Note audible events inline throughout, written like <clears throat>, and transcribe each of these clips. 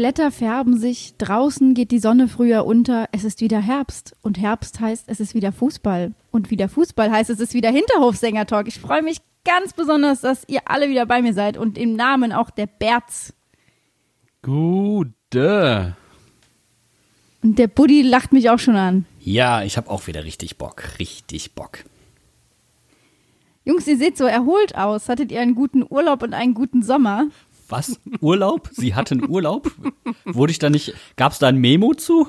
Blätter färben sich, draußen geht die Sonne früher unter, es ist wieder Herbst. Und Herbst heißt, es ist wieder Fußball. Und wieder Fußball heißt, es ist wieder Hinterhofsänger-Talk. Ich freue mich ganz besonders, dass ihr alle wieder bei mir seid und im Namen auch der Berz. Gute. Und der Buddy lacht mich auch schon an. Ja, ich habe auch wieder richtig Bock. Richtig Bock. Jungs, ihr seht so erholt aus. Hattet ihr einen guten Urlaub und einen guten Sommer? Was? Urlaub? Sie hatten Urlaub? Wurde ich da nicht. Gab es da ein Memo zu?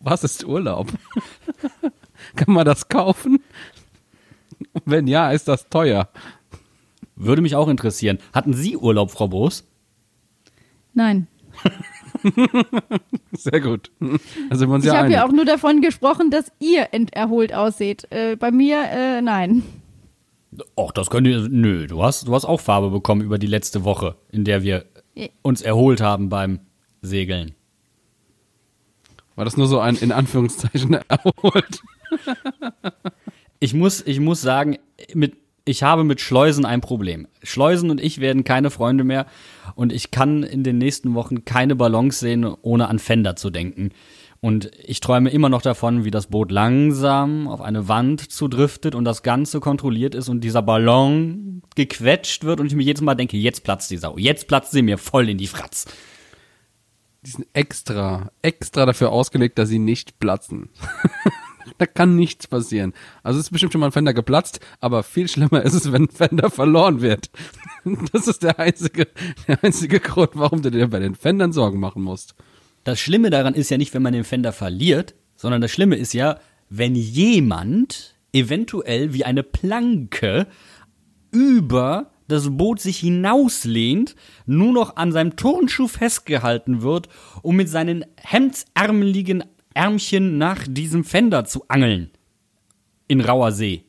Was ist Urlaub? Kann man das kaufen? Wenn ja, ist das teuer. Würde mich auch interessieren. Hatten Sie Urlaub, Frau Boos? Nein. Sehr gut. Also sind wir uns Ich habe ja auch nur davon gesprochen, dass ihr ent- erholt ausseht. Äh, bei mir, äh, nein. Och, das könnte. Nö, du hast, du hast auch Farbe bekommen über die letzte Woche, in der wir uns erholt haben beim Segeln. War das nur so ein in Anführungszeichen <laughs> erholt? Ich muss, ich muss sagen, mit, ich habe mit Schleusen ein Problem. Schleusen und ich werden keine Freunde mehr und ich kann in den nächsten Wochen keine Balance sehen, ohne an Fender zu denken. Und ich träume immer noch davon, wie das Boot langsam auf eine Wand zudriftet und das Ganze kontrolliert ist und dieser Ballon gequetscht wird und ich mir jedes Mal denke, jetzt platzt die Sau, jetzt platzt sie mir voll in die Fratz. Die sind extra, extra dafür ausgelegt, dass sie nicht platzen. <laughs> da kann nichts passieren. Also es ist bestimmt schon mal ein Fender geplatzt, aber viel schlimmer ist es, wenn ein Fender verloren wird. <laughs> Das ist der einzige, der einzige Grund, warum du dir bei den Fendern Sorgen machen musst. Das Schlimme daran ist ja nicht, wenn man den Fender verliert, sondern das Schlimme ist ja, wenn jemand eventuell wie eine Planke über das Boot sich hinauslehnt, nur noch an seinem Turnschuh festgehalten wird, um mit seinen hemdsärmeligen Ärmchen nach diesem Fender zu angeln. In rauer See.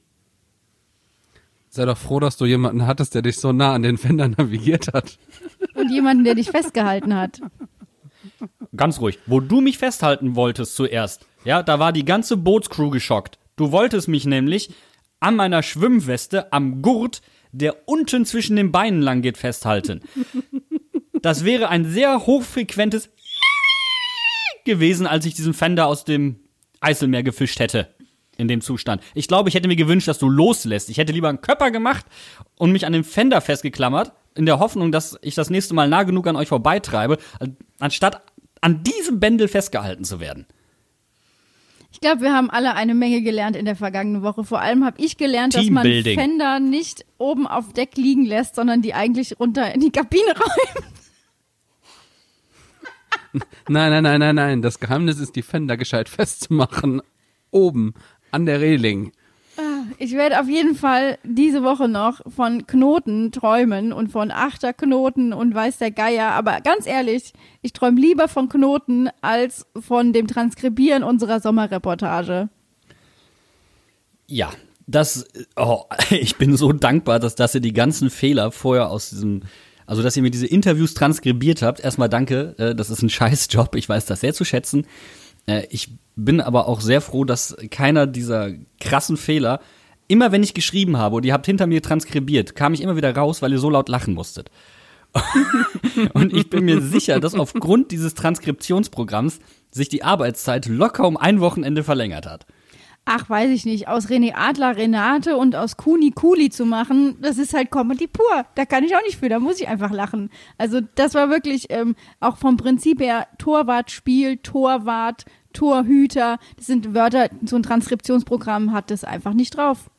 Sei doch froh, dass du jemanden hattest, der dich so nah an den Fender navigiert hat. Und jemanden, der dich festgehalten hat. Ganz ruhig. Wo du mich festhalten wolltest zuerst, ja, da war die ganze Bootscrew geschockt. Du wolltest mich nämlich an meiner Schwimmweste am Gurt, der unten zwischen den Beinen lang geht, festhalten. <laughs> Das wäre ein sehr hochfrequentes <laughs> gewesen, als ich diesen Fender aus dem Eiselmeer gefischt hätte. In dem Zustand. Ich glaube, ich hätte mir gewünscht, dass du loslässt. Ich hätte lieber einen Körper gemacht und mich an den Fender festgeklammert, in der Hoffnung, dass ich das nächste Mal nah genug an euch vorbeitreibe, anstatt an diesem Bändel festgehalten zu werden. Ich glaube, wir haben alle eine Menge gelernt in der vergangenen Woche. Vor allem habe ich gelernt, dass man. Fender nicht oben auf Deck liegen lässt, sondern die eigentlich runter in die Kabine <laughs> räumt. Nein, nein, nein, nein, nein. Das Geheimnis ist, die Fender gescheit festzumachen. Oben an der Reling. Ich werde auf jeden Fall diese Woche noch von Knoten träumen und von Achterknoten und weiß der Geier. Aber ganz ehrlich, ich träume lieber von Knoten als von dem Transkribieren unserer Sommerreportage. Ja, das, oh, <laughs> ich bin so dankbar, dass, dass ihr die ganzen Fehler vorher aus diesem, also dass ihr mir diese Interviews transkribiert habt. Erstmal danke, äh, das ist ein Scheißjob, ich weiß das sehr zu schätzen. Äh, Ich bin aber auch sehr froh, dass keiner dieser krassen Fehler, immer wenn ich geschrieben habe und ihr habt hinter mir transkribiert, kam ich immer wieder raus, weil ihr so laut lachen musstet. <laughs> und ich bin mir sicher, dass aufgrund dieses Transkriptionsprogramms sich die Arbeitszeit locker um ein Wochenende verlängert hat. Ach, weiß ich nicht, aus René Adler Renate und aus Kuni Kuli zu machen, das ist halt Comedy pur. Da kann ich auch nicht für, da muss ich einfach lachen. Also das war wirklich ähm, auch vom Prinzip her Torwartspiel, Torwart, Torhüter. Das sind Wörter, so ein Transkriptionsprogramm hat das einfach nicht drauf.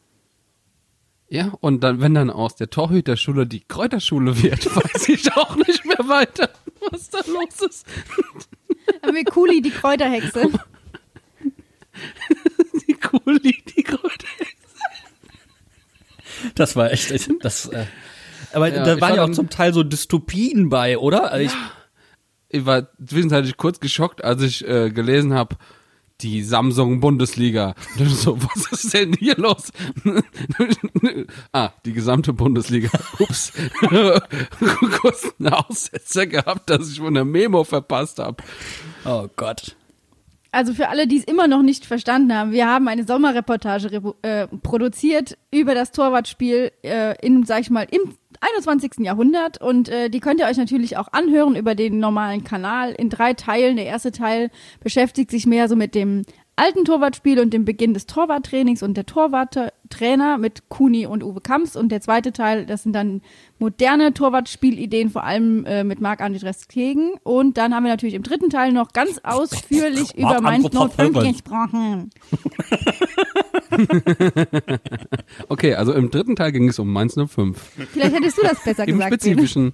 Ja, und dann, wenn dann aus der Torhüterschule die Kräuterschule wird, <laughs> weiß ich auch nicht mehr weiter, was da los ist. Haben wir Kuli, die Kräuterhexe. <laughs> Die Kuli, die Kräuterhexe. Das war echt, das, äh, aber Ja, da ich waren war ja auch zum Teil so Dystopien bei, oder? Also ich, Ich war zwischenzeitlich kurz geschockt, als ich äh, gelesen habe, die Samsung Bundesliga. So, was ist denn hier los? <laughs> ah, die gesamte Bundesliga. Ups. <laughs> kurz einen Aussetzer gehabt, dass ich von der Memo verpasst habe. oh Gott. Also für alle, die es immer noch nicht verstanden haben, wir haben eine Sommerreportage repo- äh, produziert über das Torwartspiel äh, in, sag ich mal, im 21. Jahrhundert und äh, die könnt ihr euch natürlich auch anhören über den normalen Kanal in drei Teilen. Der erste Teil beschäftigt sich mehr so mit dem alten Torwartspiel und dem Beginn des Torwarttrainings und der Torwarttrainer mit Kuni und Uwe Kamps und der zweite Teil, das sind dann moderne Torwartspielideen, vor allem äh, mit Marc-André Kegen und dann haben wir natürlich im dritten Teil noch ganz <laughs> ausführlich über Mainz 05 gesprochen. <laughs> Okay, also im dritten Teil ging es um Mainz 05. Vielleicht hättest du das besser <laughs> Im gesagt. Bene. spezifischen.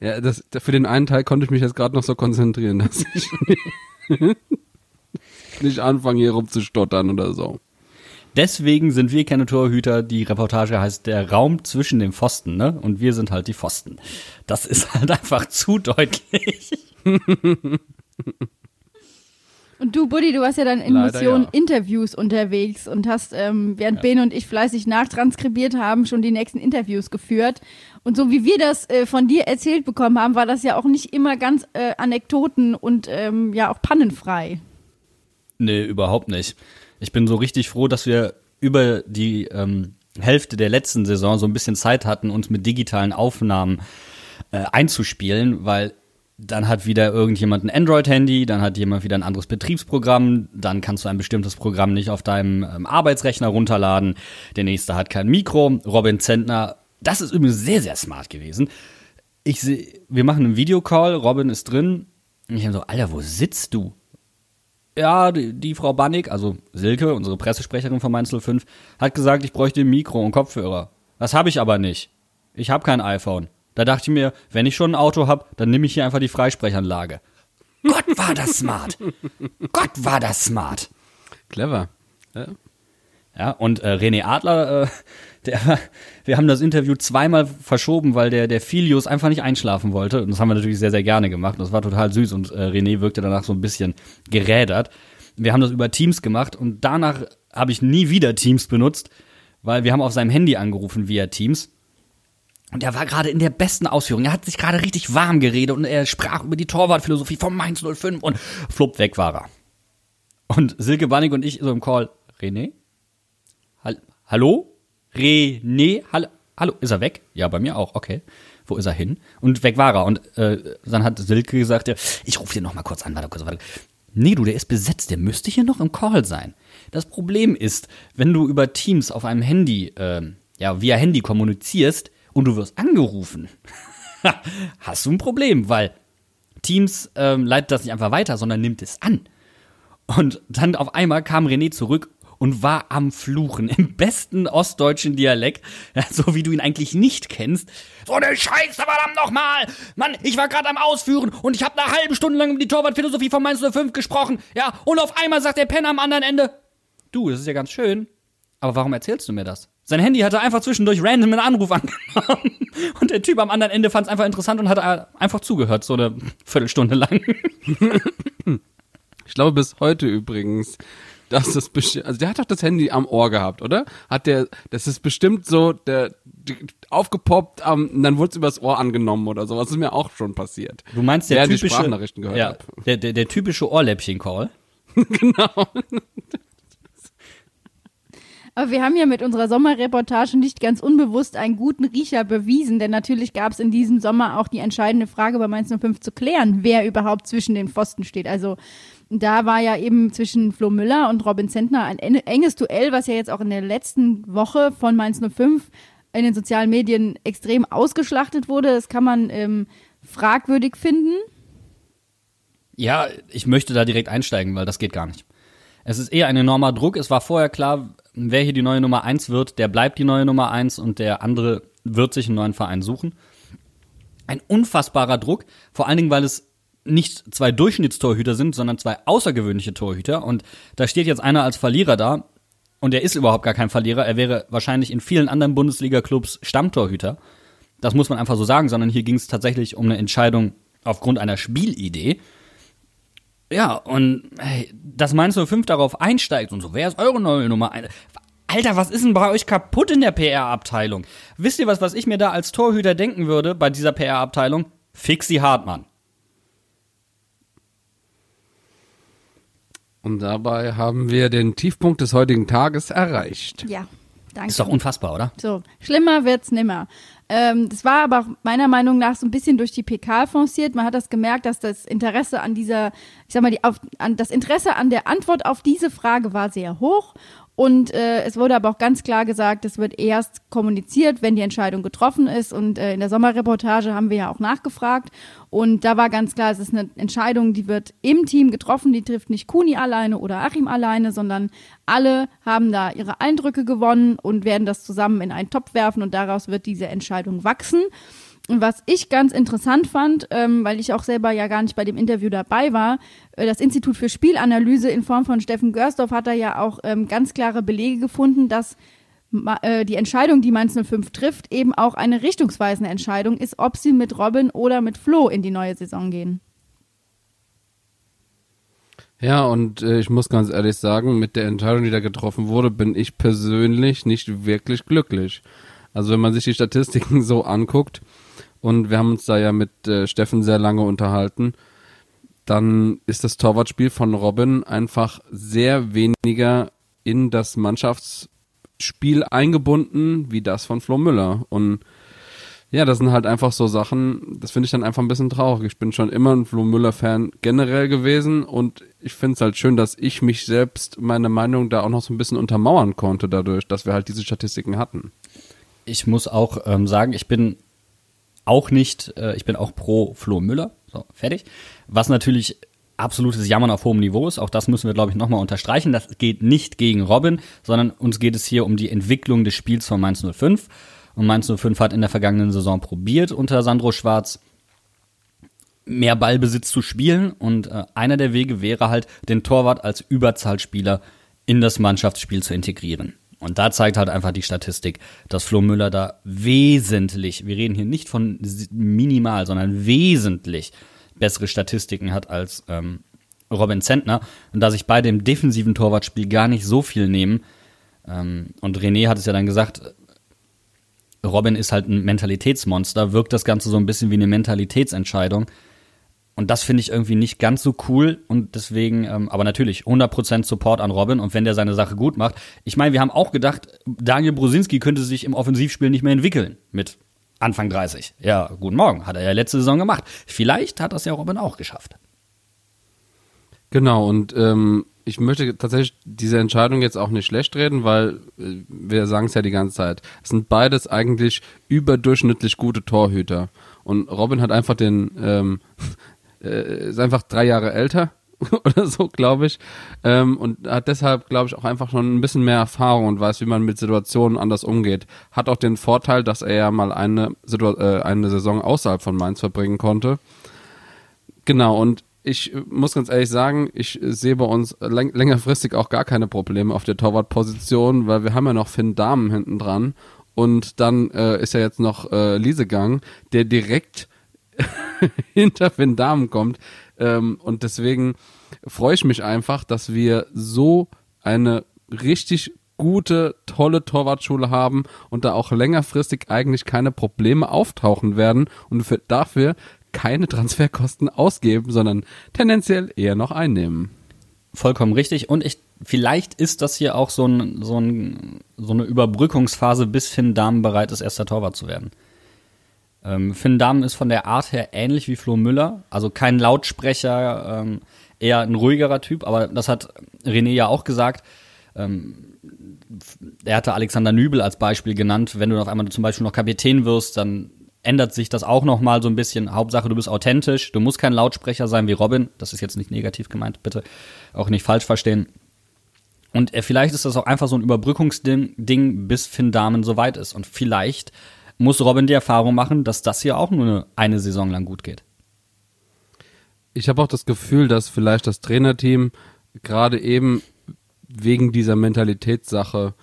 Ja, das, für den einen Teil konnte ich mich jetzt gerade noch so konzentrieren, dass ich nicht anfange hier rumzustottern oder so. Deswegen sind wir keine Torhüter. Die Reportage heißt der Raum zwischen den Pfosten, ne? Und wir sind halt die Pfosten. Das ist halt <laughs> einfach zu deutlich. Und du, Buddy, du warst ja dann in Leider Mission ja. Interviews unterwegs und hast, ähm, während Bene und ich fleißig nachtranskribiert haben, schon die nächsten Interviews geführt. Und so wie wir das äh, von dir erzählt bekommen haben, war das ja auch nicht immer ganz äh, Anekdoten und ähm, ja auch pannenfrei. Nee, überhaupt nicht. Ich bin so richtig froh, dass wir über die ähm, Hälfte der letzten Saison so ein bisschen Zeit hatten, uns mit digitalen Aufnahmen äh, einzuspielen, weil dann hat wieder irgendjemand ein Android-Handy, dann hat jemand wieder ein anderes Betriebsprogramm, dann kannst du ein bestimmtes Programm nicht auf deinem ähm, Arbeitsrechner runterladen, der nächste hat kein Mikro. Robin Zentner, das ist übrigens sehr, sehr smart gewesen. Ich seh, wir machen einen Videocall, Robin ist drin. Und ich habe so, Alter, wo sitzt du? Ja, die, die Frau Bannig, also Silke, unsere Pressesprecherin von Mainz 05, hat gesagt, ich bräuchte ein Mikro und Kopfhörer. Das habe ich aber nicht. Ich habe kein iPhone. Da dachte ich mir, wenn ich schon ein Auto habe, dann nehme ich hier einfach die Freisprechanlage. Gott, war das smart. <laughs> Gott, war das smart. Clever. Ja. Ja, und äh, René Adler, äh, der, wir haben das Interview zweimal verschoben, weil der, der Filius einfach nicht einschlafen wollte. Und das haben wir natürlich sehr, sehr gerne gemacht. Das war total süß und äh, René wirkte danach so ein bisschen gerädert. Wir haben das über Teams gemacht und danach habe ich nie wieder Teams benutzt, weil wir haben auf seinem Handy angerufen via Teams. Und er war gerade in der besten Ausführung. Er hat sich gerade richtig warm geredet und er sprach über die Torwartphilosophie von Mainz 05 und flupp, weg war er. Und Silke Bannig und ich so im Call, René? Hall Hallo? René? Hall Hallo? Ist er weg? Ja, bei mir auch. Okay. Wo ist er hin? Und weg war er. Und äh, dann hat Silke gesagt, ja, ich rufe dir noch mal kurz an. Warte kurz, warte. Nee, du, der ist besetzt. Der müsste hier noch im Call sein. Das Problem ist, wenn du über Teams auf einem Handy, ähm, ja, via Handy kommunizierst und du wirst angerufen, <laughs> hast du ein Problem, weil Teams ähm, leitet das nicht einfach weiter, sondern nimmt es an. Und dann auf einmal kam René zurück und war am Fluchen im besten ostdeutschen Dialekt, ja, so wie du ihn eigentlich nicht kennst. So eine Scheiße, verdammt nochmal! Mann, ich war gerade am Ausführen und ich habe eine halbe Stunde lang über die Torwartphilosophie von Mainz 05 gesprochen, ja, und auf einmal sagt der Penner am anderen Ende, du, das ist ja ganz schön, aber warum erzählst du mir das? Sein Handy hatte einfach zwischendurch random einen Anruf <laughs> angenommen und der Typ am anderen Ende fand es einfach interessant und hat einfach zugehört, so eine Viertelstunde lang. <laughs> Ich glaube bis heute übrigens, dass das bestimmt, also der hat doch das Handy am Ohr gehabt, oder? Hat der, das ist bestimmt so, der, aufgepoppt, ähm, und dann wurde es übers Ohr angenommen oder sowas. Das ist mir auch schon passiert. Du meinst der Während die typische Sprachnachrichten gehört ja, hab. der, der, der typische Ohrläppchen-Call. <laughs> Aber wir haben ja mit unserer Sommerreportage nicht ganz unbewusst einen guten Riecher bewiesen, denn natürlich gab es in diesem Sommer auch die entscheidende Frage bei Mainz 05 zu klären, wer überhaupt zwischen den Pfosten steht. Also da war ja eben zwischen Flo Müller und Robin Zentner ein enge- enges Duell, was ja jetzt auch in der letzten Woche von Mainz 05 in den sozialen Medien extrem ausgeschlachtet wurde. Das kann man ähm, fragwürdig finden. Ja, ich möchte da direkt einsteigen, weil das geht gar nicht. Es ist eher ein enormer Druck. Es war vorher klar, wer hier die neue Nummer eins wird, der bleibt die neue Nummer eins und der andere wird sich einen neuen Verein suchen. Ein unfassbarer Druck, vor allen Dingen, weil es nicht zwei Durchschnittstorhüter sind, sondern zwei außergewöhnliche Torhüter. Und da steht jetzt einer als Verlierer da. Und er ist überhaupt gar kein Verlierer. Er wäre wahrscheinlich in vielen anderen Bundesliga-Clubs Stammtorhüter. Das muss man einfach so sagen, sondern hier ging es tatsächlich um eine Entscheidung aufgrund einer Spielidee. Ja, und hey, dass Mainz 05 darauf einsteigt und so, wer ist eure neue Nummer? Alter, was ist denn bei euch kaputt in der PR-Abteilung? Wisst ihr was, was ich mir da als Torhüter denken würde bei dieser PR-Abteilung? Fixi Hartmann. Und dabei haben wir den Tiefpunkt des heutigen Tages erreicht. Ja, danke. Ist doch unfassbar, oder? So, schlimmer wird's nimmer. Ähm, das war aber auch meiner Meinung nach so ein bisschen durch die PK forciert. Man hat das gemerkt, dass das Interesse an dieser, ich sag mal, die, auf, an, das Interesse an der Antwort auf diese Frage war sehr hoch. Und äh, es wurde aber auch ganz klar gesagt, es wird erst kommuniziert, wenn die Entscheidung getroffen ist. Und äh, in der Sommerreportage haben wir ja auch nachgefragt. Und da war ganz klar, es ist eine Entscheidung, die wird im Team getroffen. Die trifft nicht Kuni alleine oder Achim alleine, sondern alle haben da ihre Eindrücke gewonnen und werden das zusammen in einen Topf werfen. Und daraus wird diese Entscheidung wachsen. Was ich ganz interessant fand, ähm, weil ich auch selber ja gar nicht bei dem Interview dabei war, äh, das Institut für Spielanalyse in Form von Steffen Görsdorf hat da ja auch ähm, ganz klare Belege gefunden, dass äh, die Entscheidung, die Mainz 05 trifft, eben auch eine richtungsweisende Entscheidung ist, ob sie mit Robin oder mit Flo in die neue Saison gehen. Ja, und äh, ich muss ganz ehrlich sagen, mit der Entscheidung, die da getroffen wurde, bin ich persönlich nicht wirklich glücklich. Also wenn man sich die Statistiken <laughs> so anguckt, und wir haben uns da ja mit äh, Steffen sehr lange unterhalten, dann ist das Torwartspiel von Robin einfach sehr weniger in das Mannschaftsspiel eingebunden wie das von Flo Müller. Und ja, das sind halt einfach so Sachen, das finde ich dann einfach ein bisschen traurig. Ich bin schon immer ein Flo Müller-Fan generell gewesen und ich finde es halt schön, dass ich mich selbst, meine Meinung da auch noch so ein bisschen untermauern konnte dadurch, dass wir halt diese Statistiken hatten. Ich muss auch ähm, sagen, ich bin auch nicht, äh, ich bin auch pro Flo Müller. So, fertig. Was natürlich absolutes Jammern auf hohem Niveau ist. Auch das müssen wir, glaube ich, nochmal unterstreichen. Das geht nicht gegen Robin, sondern uns geht es hier um die Entwicklung des Spiels von Mainz 05. Und Mainz 05 hat in der vergangenen Saison probiert, unter Sandro Schwarz mehr Ballbesitz zu spielen. Und äh, einer der Wege wäre halt, den Torwart als Überzahlspieler in das Mannschaftsspiel zu integrieren. Und da zeigt halt einfach die Statistik, dass Flo Müller da wesentlich, wir reden hier nicht von minimal, sondern wesentlich bessere Statistiken hat als ähm, Robin Zentner. Und da sich beide im defensiven Torwartspiel gar nicht so viel nehmen, ähm, und René hat es ja dann gesagt, Robin ist halt ein Mentalitätsmonster, wirkt das Ganze so ein bisschen wie eine Mentalitätsentscheidung. Und das finde ich irgendwie nicht ganz so cool und deswegen, ähm, aber natürlich 100% Support an Robin und wenn der seine Sache gut macht. Ich meine, wir haben auch gedacht, Daniel Brusinski könnte sich im Offensivspiel nicht mehr entwickeln mit Anfang 30. Ja, guten Morgen, hat er ja letzte Saison gemacht. Vielleicht hat das ja Robin auch geschafft. Genau, und ähm, ich möchte tatsächlich diese Entscheidung jetzt auch nicht schlecht reden, weil äh, wir sagen es ja die ganze Zeit. Es sind beides eigentlich überdurchschnittlich gute Torhüter. Und Robin hat einfach den, ähm, äh, ist einfach drei Jahre älter <laughs> oder so, glaube ich. Ähm, und hat deshalb, glaube ich, auch einfach schon ein bisschen mehr Erfahrung und weiß, wie man mit Situationen anders umgeht. Hat auch den Vorteil, dass er ja mal eine, Situ äh, eine Saison außerhalb von Mainz verbringen konnte. Genau, und ich muss ganz ehrlich sagen, ich sehe bei uns läng längerfristig auch gar keine Probleme auf der Torwartposition, weil wir haben ja noch Finn Dahmen hinten dran und dann äh, ist ja jetzt noch äh, Liesegang, der direkt <laughs> hinter Finn Damen kommt. Ähm, und deswegen freue ich mich einfach, dass wir so eine richtig gute, tolle Torwartschule haben und da auch längerfristig eigentlich keine Probleme auftauchen werden und für, dafür keine Transferkosten ausgeben, sondern tendenziell eher noch einnehmen. Vollkommen richtig. Und ich, vielleicht ist das hier auch so, ein, so, ein, so eine Überbrückungsphase, bis Finn Dahmen bereit ist, erster Torwart zu werden. Ähm, Finn Damm ist von der Art her ähnlich wie Flo Müller, also kein Lautsprecher, ähm, eher ein ruhigerer Typ, aber das hat René ja auch gesagt. Ähm, er hatte Alexander Nübel als Beispiel genannt. Wenn du auf einmal zum Beispiel noch Kapitän wirst, dann ändert sich das auch noch mal so ein bisschen. Hauptsache, du bist authentisch. Du musst kein Lautsprecher sein wie Robin. Das ist jetzt nicht negativ gemeint, bitte auch nicht falsch verstehen. Und äh, vielleicht ist das auch einfach so ein Überbrückungsding, Ding, bis Finn Dahmen soweit ist. Und vielleicht muss Robin die Erfahrung machen, dass das hier auch nur eine, eine Saison lang gut geht. Ich habe auch das Gefühl, dass vielleicht das Trainerteam gerade eben wegen dieser Mentalitätssache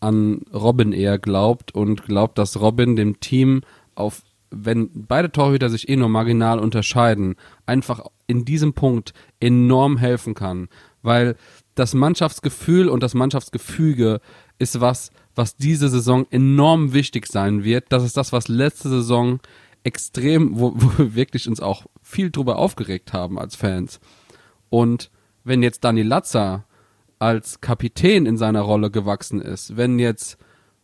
an Robin eher glaubt und glaubt, dass Robin dem Team auf, wenn beide Torhüter sich eh nur marginal unterscheiden, einfach in diesem Punkt enorm helfen kann. Weil das Mannschaftsgefühl und das Mannschaftsgefüge ist was, was diese Saison enorm wichtig sein wird. Das ist das, was letzte Saison extrem, wo, <laughs> wo wir wirklich uns auch viel drüber aufgeregt haben als Fans. Und wenn jetzt Dani Latza als Kapitän in seiner Rolle gewachsen ist, wenn jetzt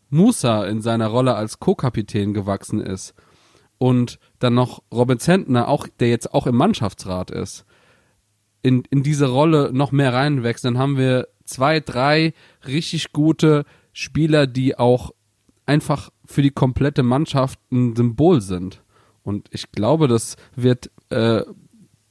Musa in seiner Rolle als Co-Kapitän gewachsen ist und dann noch Robin Zentner, auch, der jetzt auch im Mannschaftsrat ist, in, in diese Rolle noch mehr reinwächst, dann haben wir zwei, drei richtig gute Spieler, die auch einfach für die komplette Mannschaft ein Symbol sind. Und ich glaube, das wird äh,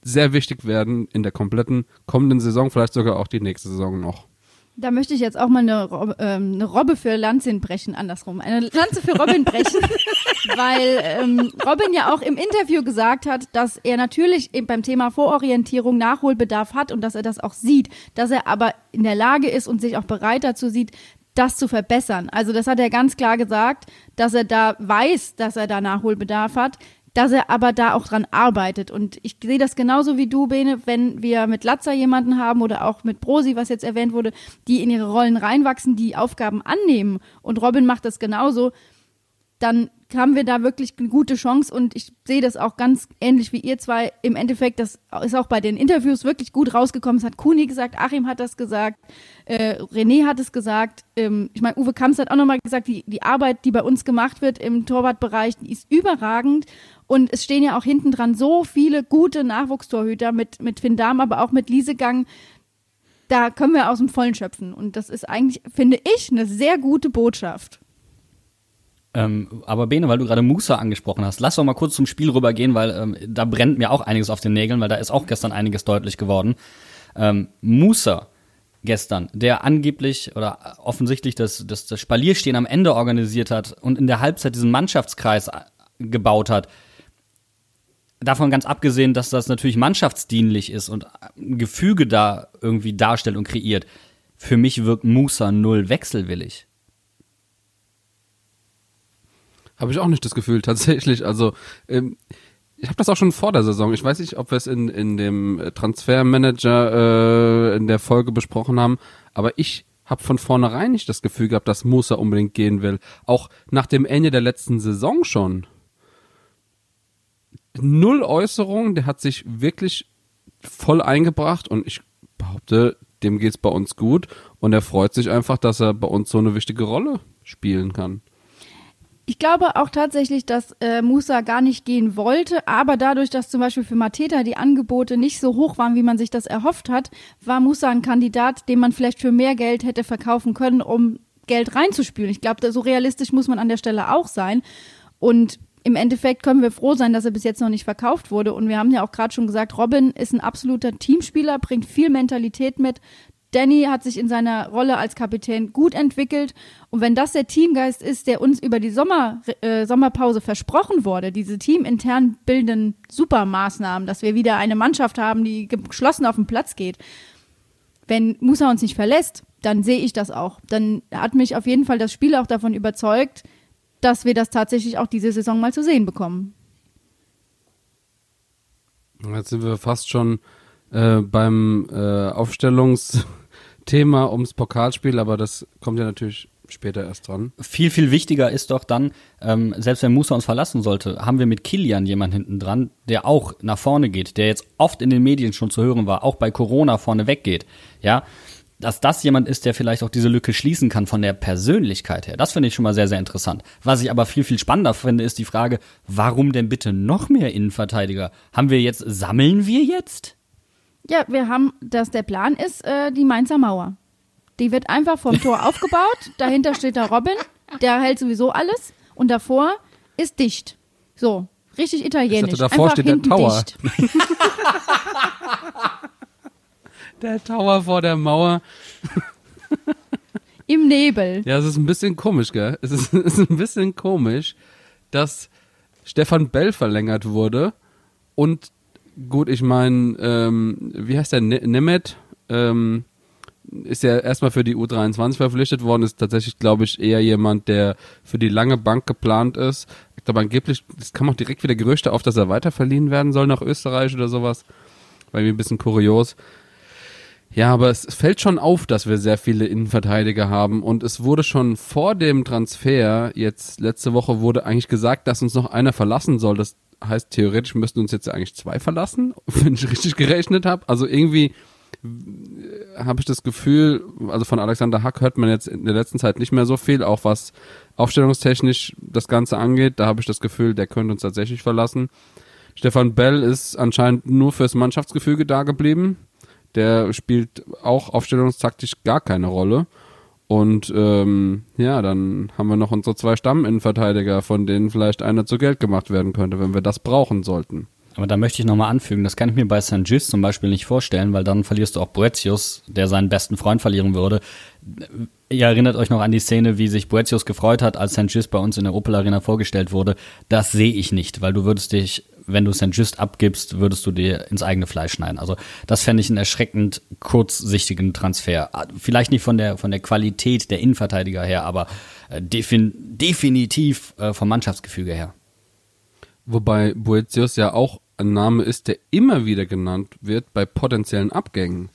sehr wichtig werden in der kompletten kommenden Saison, vielleicht sogar auch die nächste Saison noch. Da möchte ich jetzt auch mal eine, Rob, ähm, eine Robbe für Lanzin brechen, andersrum. Eine Lanze für Robin brechen, <laughs> weil ähm, Robin ja auch im Interview gesagt hat, dass er natürlich eben beim Thema Vororientierung Nachholbedarf hat und dass er das auch sieht, dass er aber in der Lage ist und sich auch bereit dazu sieht, das zu verbessern. Also das hat er ganz klar gesagt, dass er da weiß, dass er da Nachholbedarf hat dass er aber da auch dran arbeitet. Und ich sehe das genauso wie du, Bene, wenn wir mit Latzer jemanden haben oder auch mit Brosi, was jetzt erwähnt wurde, die in ihre Rollen reinwachsen, die Aufgaben annehmen. Und Robin macht das genauso. Dann haben wir da wirklich eine gute Chance und ich sehe das auch ganz ähnlich wie ihr zwei. Im Endeffekt, das ist auch bei den Interviews wirklich gut rausgekommen. Es hat Kuni gesagt, Achim hat das gesagt, äh, René hat es gesagt. Ähm, ich meine, Uwe Kamps hat auch nochmal gesagt, die, die Arbeit, die bei uns gemacht wird im Torwartbereich, die ist überragend. Und es stehen ja auch hinten dran so viele gute Nachwuchstorhüter mit, mit Finn Dahm, aber auch mit Liesegang. Da können wir aus dem Vollen schöpfen. Und das ist eigentlich, finde ich, eine sehr gute Botschaft. Ähm, aber Bene, weil du gerade Musa angesprochen hast, lass doch mal kurz zum Spiel rübergehen, weil ähm, da brennt mir auch einiges auf den Nägeln, weil da ist auch gestern einiges deutlich geworden. Ähm, Musa gestern, der angeblich oder offensichtlich das, das, das Spalierstehen am Ende organisiert hat und in der Halbzeit diesen Mannschaftskreis äh, gebaut hat, davon ganz abgesehen, dass das natürlich mannschaftsdienlich ist und ein Gefüge da irgendwie darstellt und kreiert, für mich wirkt Musa null wechselwillig. Habe ich auch nicht das Gefühl, <laughs> tatsächlich. Also, ähm, ich habe das auch schon vor der Saison. Ich weiß nicht, ob wir es in, in dem Transfermanager äh, in der Folge besprochen haben, aber ich habe von vornherein nicht das Gefühl gehabt, dass Musa unbedingt gehen will. Auch nach dem Ende der letzten Saison schon. Null Äußerungen, der hat sich wirklich voll eingebracht und ich behaupte, dem geht's bei uns gut und er freut sich einfach, dass er bei uns so eine wichtige Rolle spielen kann. Ich glaube auch tatsächlich, dass äh, Musa gar nicht gehen wollte, aber dadurch, dass zum Beispiel für Mateta die Angebote nicht so hoch waren, wie man sich das erhofft hat, war Musa ein Kandidat, den man vielleicht für mehr Geld hätte verkaufen können, um Geld reinzuspülen. Ich glaube, so realistisch muss man an der Stelle auch sein. Und im Endeffekt können wir froh sein, dass er bis jetzt noch nicht verkauft wurde. Und wir haben ja auch gerade schon gesagt, Robin ist ein absoluter Teamspieler, bringt viel Mentalität mit. Danny hat sich in seiner Rolle als Kapitän gut entwickelt. Und wenn das der Teamgeist ist, der uns über die Sommer, äh, Sommerpause versprochen wurde, diese teamintern bildenden Supermaßnahmen, dass wir wieder eine Mannschaft haben, die geschlossen auf den Platz geht, wenn Musa uns nicht verlässt, dann sehe ich das auch. Dann hat mich auf jeden Fall das Spiel auch davon überzeugt, dass wir das tatsächlich auch diese Saison mal zu sehen bekommen. Jetzt sind wir fast schon äh, beim äh, Aufstellungs Thema ums Pokalspiel, aber das kommt ja natürlich später erst dran. Viel, viel wichtiger ist doch dann, ähm, selbst wenn Musa uns verlassen sollte, haben wir mit Kilian jemanden hinten dran, der auch nach vorne geht, der jetzt oft in den Medien schon zu hören war, auch bei Corona vorne weggeht. Ja, dass das jemand ist, der vielleicht auch diese Lücke schließen kann von der Persönlichkeit her. Das finde ich schon mal sehr, sehr interessant. Was ich aber viel, viel spannender finde, ist die Frage, warum denn bitte noch mehr Innenverteidiger? Haben wir jetzt, sammeln wir jetzt? Ja, wir haben, dass der Plan ist, äh, die Mainzer Mauer. Die wird einfach vom Tor <laughs> aufgebaut. Dahinter steht der Robin, der hält sowieso alles. Und davor ist dicht. So, richtig italienisch. Dachte, davor einfach steht der Tower. Dicht. <laughs> Der Tower vor der Mauer. <laughs> Im Nebel. Ja, es ist ein bisschen komisch, gell? Es ist, es ist ein bisschen komisch, dass Stefan Bell verlängert wurde und gut, ich meine, ähm, wie heißt der, Ne- ähm, ist ja erstmal für die U23 verpflichtet worden, ist tatsächlich, glaube ich, eher jemand, der für die lange Bank geplant ist. Ich glaube, angeblich, es kam auch direkt wieder Gerüchte auf, dass er weiterverliehen werden soll nach Österreich oder sowas. War irgendwie ein bisschen kurios. Ja, aber es fällt schon auf, dass wir sehr viele Innenverteidiger haben und es wurde schon vor dem Transfer, jetzt letzte Woche wurde eigentlich gesagt, dass uns noch einer verlassen soll. Das heißt, theoretisch müssten uns jetzt eigentlich zwei verlassen, <laughs> wenn ich richtig gerechnet habe. Also irgendwie äh, habe ich das Gefühl, also von Alexander Hack hört man jetzt in der letzten Zeit nicht mehr so viel, auch was aufstellungstechnisch das Ganze angeht. Da habe ich das Gefühl, der könnte uns tatsächlich verlassen. Stefan Bell ist anscheinend nur fürs Mannschaftsgefüge da geblieben. Der spielt auch aufstellungstaktisch gar keine Rolle. Und ähm, ja, dann haben wir noch unsere zwei Stamminnenverteidiger, von denen vielleicht einer zu Geld gemacht werden könnte, wenn wir das brauchen sollten. Aber da möchte ich nochmal anfügen, das kann ich mir bei St. Zum Beispiel nicht vorstellen, weil dann verlierst du auch Boetius, der seinen besten Freund verlieren würde. Ihr erinnert euch noch an die Szene, wie sich Boetius gefreut hat, als St. Bei uns in der Opel Arena vorgestellt wurde. Das sehe ich nicht, weil du würdest dich, wenn du St. Just abgibst, würdest du dir ins eigene Fleisch schneiden. Also das fände ich einen erschreckend kurzsichtigen Transfer. Vielleicht nicht von der, von der Qualität der Innenverteidiger her, aber äh, defin definitiv äh, vom Mannschaftsgefüge her. Wobei Boetius ja auch ein Name ist, der immer wieder genannt wird bei potenziellen Abgängen.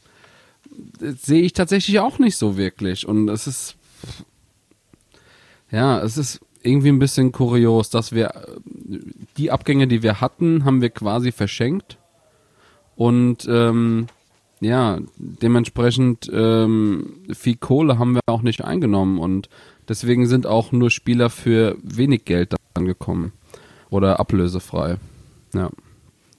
Das sehe ich tatsächlich auch nicht so wirklich. Und es ist, ja, es ist irgendwie ein bisschen kurios, dass wir äh, die Abgänge, die wir hatten, haben wir quasi verschenkt. Und ähm, ja, dementsprechend ähm, viel Kohle haben wir auch nicht eingenommen und deswegen sind auch nur Spieler für wenig Geld dann gekommen oder ablösefrei. Ja.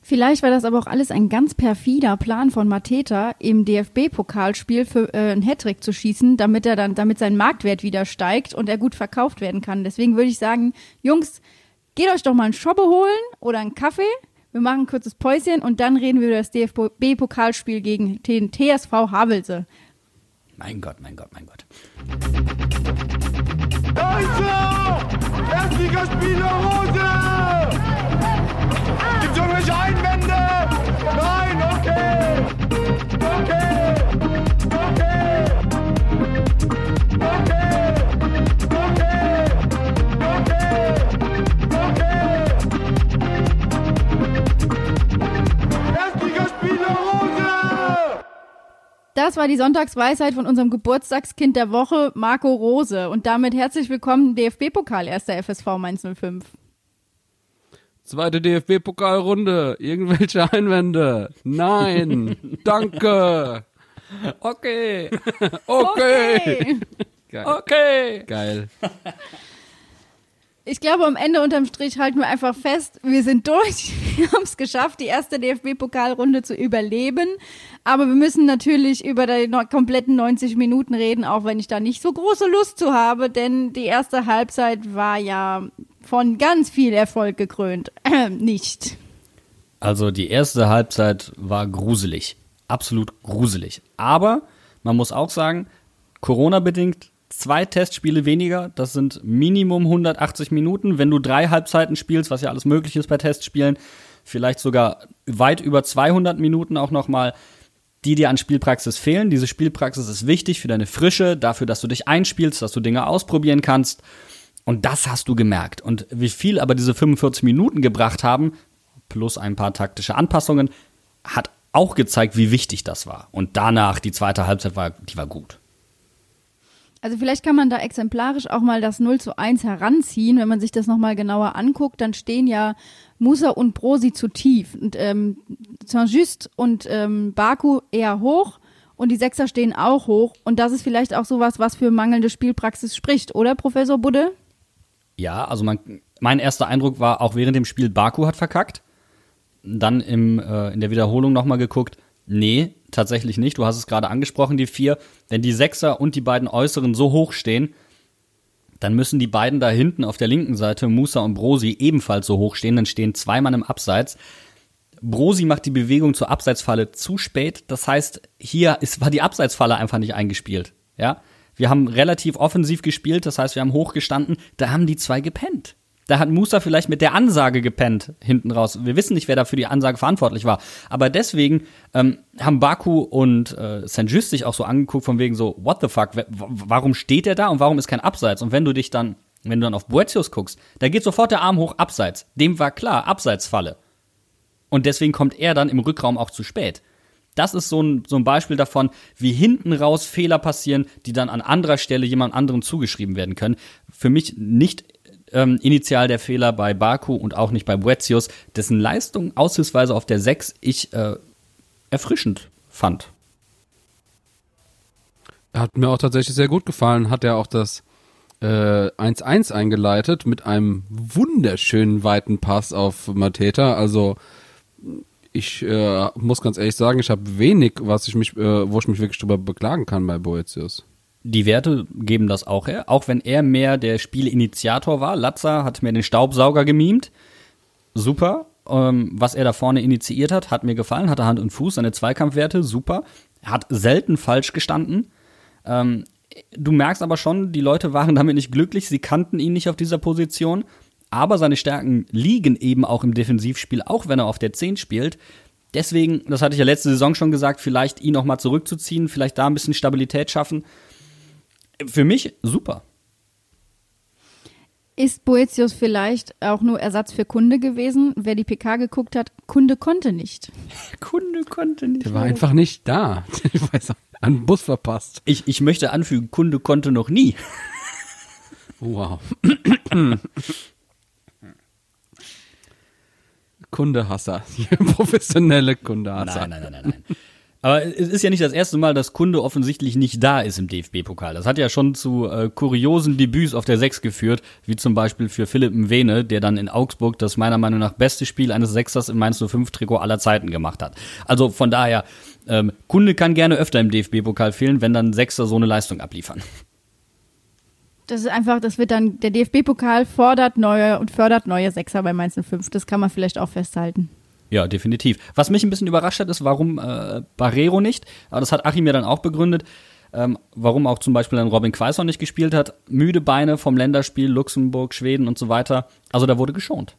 Vielleicht war das aber auch alles ein ganz perfider Plan von Mateta, im DFB-Pokalspiel für äh, einen Hattrick zu schießen, damit er dann, damit sein Marktwert wieder steigt und er gut verkauft werden kann. Deswegen würde ich sagen, Jungs, geht euch doch mal einen Schoppe holen oder einen Kaffee. Wir machen ein kurzes Päuschen und dann reden wir über das DFB-Pokalspiel gegen den TSV Havelse. Mein Gott, mein Gott, mein Gott. Deutsche! Erstligaspieler Rose! Gibt's irgendwelche Einwände? Nein! Okay! Okay! Das war die Sonntagsweisheit von unserem Geburtstagskind der Woche, Marco Rose. Und damit herzlich willkommen, DFB-Pokal, erster FSV Mainz 05. Zweite DFB-Pokalrunde. Irgendwelche Einwände? Nein. <laughs> Danke. <laughs> Okay, Okay. Geil. okay. <laughs> Geil. Ich glaube, am Ende unterm Strich halten wir einfach fest, wir sind durch. <laughs> Wir haben es geschafft, die erste DFB-Pokalrunde zu überleben. Aber wir müssen natürlich über die kompletten 90 Minuten reden, auch wenn ich da nicht so große Lust zu habe, denn die erste Halbzeit war ja von ganz viel Erfolg gekrönt. nicht. Also die erste Halbzeit war gruselig. Absolut gruselig. Aber man muss auch sagen, Corona-bedingt zwei Testspiele weniger. Das sind Minimum 180 Minuten. Wenn du drei Halbzeiten spielst, was ja alles möglich ist bei Testspielen, vielleicht sogar weit über 200 Minuten auch nochmal, die dir an Spielpraxis fehlen. Diese Spielpraxis ist wichtig für deine Frische, dafür, dass du dich einspielst, dass du Dinge ausprobieren kannst. Und das hast du gemerkt. Und wie viel aber diese 45 Minuten gebracht haben, plus ein paar taktische Anpassungen, hat auch gezeigt, wie wichtig das war. Und danach, die zweite Halbzeit war, die war gut. Also vielleicht kann man da exemplarisch auch mal das 0 zu 1 heranziehen. Wenn man sich das nochmal genauer anguckt, dann stehen ja Musa und Brosi zu tief. Und ähm, Saint-Just und ähm, Baku eher hoch. Und die Sechser stehen auch hoch. Und das ist vielleicht auch sowas, was für mangelnde Spielpraxis spricht, oder, Professor Budde? Ja, also man, mein erster Eindruck war, auch während dem Spiel Baku hat verkackt. Dann im, äh, in der Wiederholung nochmal geguckt. Nee, tatsächlich nicht. Du hast es gerade angesprochen, die vier. Wenn die Sechser und die beiden Äußeren so hoch stehen, dann müssen die beiden da hinten auf der linken Seite, Musa und Brosi, ebenfalls so hoch stehen. Dann stehen zwei Mann im Abseits. Brosi macht die Bewegung zur Abseitsfalle zu spät. Das heißt, hier ist, war die Abseitsfalle einfach nicht eingespielt. Ja? Wir haben relativ offensiv gespielt, das heißt, wir haben hochgestanden. Da haben die zwei gepennt. Da hat Musa vielleicht mit der Ansage gepennt hinten raus. Wir wissen nicht, wer da für die Ansage verantwortlich war. Aber deswegen ähm, haben Baku und äh, Saint-Just sich auch so angeguckt von wegen so, what the fuck, warum steht er da und warum ist kein Abseits? Und wenn du dich dann, wenn du dann auf Boetius guckst, da geht sofort der Arm hoch, Abseits. Dem war klar, Abseitsfalle. Und deswegen kommt er dann im Rückraum auch zu spät. Das ist so ein, so ein Beispiel davon, wie hinten raus Fehler passieren, die dann an anderer Stelle jemand anderem zugeschrieben werden können. Für mich nicht ähm, initial der Fehler bei Baku und auch nicht bei Boetius, dessen Leistung aushilfsweise auf der 6 ich äh, erfrischend fand. Hat mir auch tatsächlich sehr gut gefallen. Hat er auch das äh, 1-1 eingeleitet mit einem wunderschönen weiten Pass auf Mateta. Also ich äh, muss ganz ehrlich sagen, ich habe wenig, was ich mich, äh, wo ich mich wirklich drüber beklagen kann bei Boetius. Die Werte geben das auch her, auch wenn er mehr der Spielinitiator war. Latza hat mir den Staubsauger gemimt. Super. Ähm, was er da vorne initiiert hat, hat mir gefallen. Hatte Hand und Fuß, seine Zweikampfwerte, super. Er hat selten falsch gestanden. Ähm, du merkst aber schon, die Leute waren damit nicht glücklich. Sie kannten ihn nicht auf dieser Position. Aber seine Stärken liegen eben auch im Defensivspiel, auch wenn er auf der 10 spielt. Deswegen, das hatte ich ja letzte Saison schon gesagt, vielleicht ihn noch mal zurückzuziehen, vielleicht da ein bisschen Stabilität schaffen. Für mich super. Ist Boetius vielleicht auch nur Ersatz für Kunde gewesen? Wer die PK geguckt hat, Kunde konnte nicht. <laughs> Kunde konnte nicht. Der war einfach nicht da. <laughs> Ich weiß auch, einen Bus verpasst. Ich, ich möchte anfügen, Kunde konnte noch nie. Wow. <clears throat> Kundehasser. <laughs> Professionelle Kundehasser. Nein, nein, nein, nein, nein. Aber es ist ja nicht das erste Mal, dass Kunde offensichtlich nicht da ist im DFB-Pokal. Das hat ja schon zu äh, kuriosen Debüts auf der 6 geführt, wie zum Beispiel für Philipp Mwene, der dann in Augsburg das meiner Meinung nach beste Spiel eines Sechsers im Mainz 05-Trikot aller Zeiten gemacht hat. Also von daher, ähm, Kunde kann gerne öfter im DFB-Pokal fehlen, wenn dann Sechser so eine Leistung abliefern. Das ist einfach, das wird dann, der DFB-Pokal fordert neue und fördert neue Sechser bei Mainz 05. Das kann man vielleicht auch festhalten. Ja, definitiv. Was mich ein bisschen überrascht hat, ist, warum äh, Barrero nicht. Aber das hat Achim ja dann auch begründet. Ähm, warum auch zum Beispiel dann Robin Quaison nicht gespielt hat. Müde Beine vom Länderspiel, Luxemburg, Schweden und so weiter. Also da wurde geschont.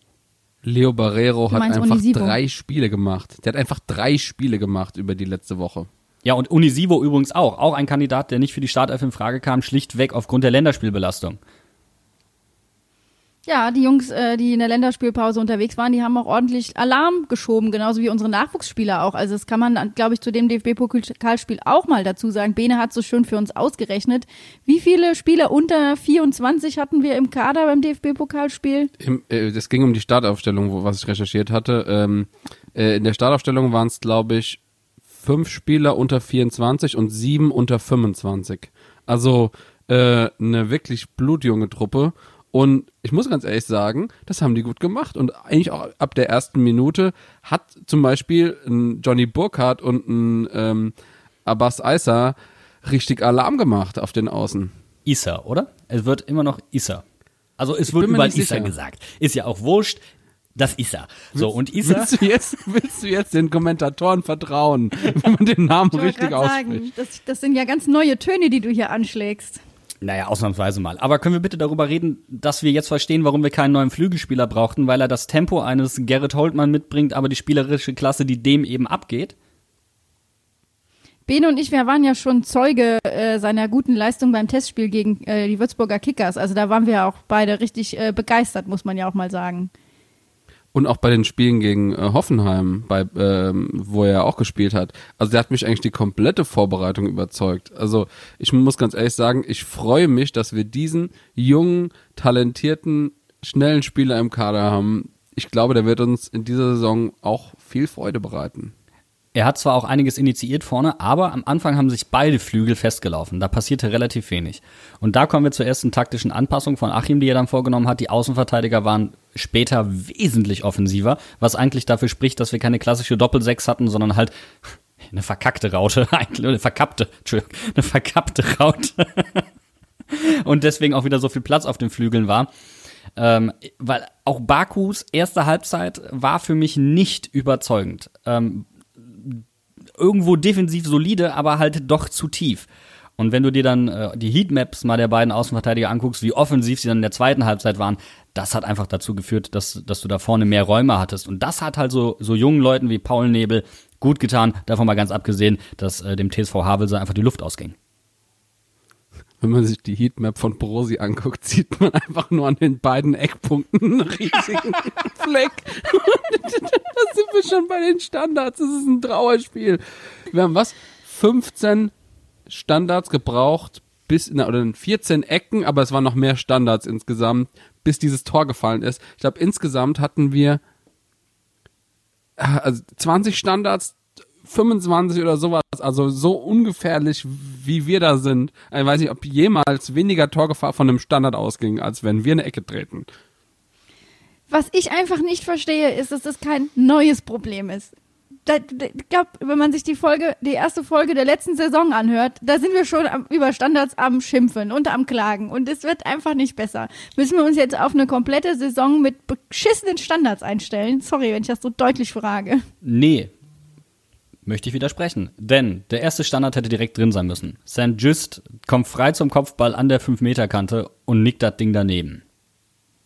Leo Barrero hat einfach Onisivo? drei Spiele gemacht. Der hat einfach drei Spiele gemacht über die letzte Woche. Ja, und Unisivo übrigens auch. Auch ein Kandidat, der nicht für die Startelf in Frage kam, schlichtweg aufgrund der Länderspielbelastung. Ja, die Jungs, äh, die in der Länderspielpause unterwegs waren, die haben auch ordentlich Alarm geschoben, genauso wie unsere Nachwuchsspieler auch. Also das kann man, glaube ich, zu dem DFB-Pokalspiel auch mal dazu sagen. Bene hat so schön für uns ausgerechnet. Wie viele Spieler unter 24 hatten wir im Kader beim DFB-Pokalspiel? Äh, ging um die Startaufstellung, wo, was ich recherchiert hatte. Ähm, äh, in der Startaufstellung waren es, glaube ich, fünf Spieler unter 24 und sieben unter 25. Also äh, eine wirklich blutjunge Truppe. Und ich muss ganz ehrlich sagen, das haben die gut gemacht. Und eigentlich auch ab der ersten Minute hat zum Beispiel ein Johnny Burkhardt und ein ähm, Abbas Aissa richtig Alarm gemacht auf den Außen. Issa, oder? Es wird immer noch Issa. Also es wird überall Issa sicher. gesagt. Ist ja auch wurscht. Das Issa. So, und Issa. Willst du jetzt, <laughs> willst du jetzt den Kommentatoren vertrauen, <laughs> wenn man den Namen richtig ausspricht? sagen, das, das sind ja ganz neue Töne, die du hier anschlägst. Naja, ausnahmsweise mal. Aber können wir bitte darüber reden, dass wir jetzt verstehen, warum wir keinen neuen Flügelspieler brauchten, weil er das Tempo eines Gerrit Holtmann mitbringt, aber die spielerische Klasse, die dem eben abgeht? Bene und ich, wir waren ja schon Zeuge äh, seiner guten Leistung beim Testspiel gegen äh, die Würzburger Kickers. Also da waren wir ja auch beide richtig äh, begeistert, muss man ja auch mal sagen. Und auch bei den Spielen gegen äh, Hoffenheim, bei, ähm, wo er auch gespielt hat. Also der hat mich eigentlich die komplette Vorbereitung überzeugt. Also ich muss ganz ehrlich sagen, ich freue mich, dass wir diesen jungen, talentierten, schnellen Spieler im Kader haben. Ich glaube, der wird uns in dieser Saison auch viel Freude bereiten. Er hat zwar auch einiges initiiert vorne, aber am Anfang haben sich beide Flügel festgelaufen. Da passierte relativ wenig. Und da kommen wir zur ersten taktischen Anpassung von Achim, die er dann vorgenommen hat. Die Außenverteidiger waren später wesentlich offensiver, was eigentlich dafür spricht, dass wir keine klassische Doppelsechs hatten, sondern halt <laughs> eine verkackte Raute, <laughs> eine verkappte, Entschuldigung, <laughs> eine verkappte Raute. Und deswegen auch wieder so viel Platz auf den Flügeln war. Ähm, weil auch Bakus erste Halbzeit war für mich nicht überzeugend. Ähm, irgendwo defensiv solide, aber halt doch zu tief. Und wenn du dir dann äh, die Heatmaps mal der beiden Außenverteidiger anguckst, wie offensiv sie dann in der zweiten Halbzeit waren, das hat einfach dazu geführt, dass, dass du da vorne mehr Räume hattest. Und das hat halt so, so jungen Leuten wie Paul Nebel gut getan, davon mal ganz abgesehen, dass äh, dem TSV Havelse einfach die Luft ausging. Wenn man sich die Heatmap von Brosi anguckt, sieht man einfach nur an den beiden Eckpunkten einen riesigen <laughs> Fleck. <laughs> da sind wir schon bei den Standards. Das ist ein Trauerspiel. Wir haben was? 15 Standards gebraucht, bis, na, oder 14 Ecken, aber es waren noch mehr Standards insgesamt, bis dieses Tor gefallen ist. Ich glaube, insgesamt hatten wir äh, also 20 Standards, 25 oder sowas, also so ungefährlich, wie wir da sind. Ich weiß nicht, ob jemals weniger Torgefahr von einem Standard ausging, als wenn wir eine Ecke treten. Was ich einfach nicht verstehe, ist, dass das kein neues Problem ist. Da, da, ich glaube, wenn man sich die Folge, die erste Folge der letzten Saison anhört, da sind wir schon am, über Standards am Schimpfen und am Klagen und es wird einfach nicht besser. Müssen wir uns jetzt auf eine komplette Saison mit beschissenen Standards einstellen? Sorry, wenn ich das so deutlich frage. Nee. Möchte ich widersprechen. Denn der erste Standard hätte direkt drin sein müssen. St. Just kommt frei zum Kopfball an der 5-Meter-Kante und nickt das Ding daneben.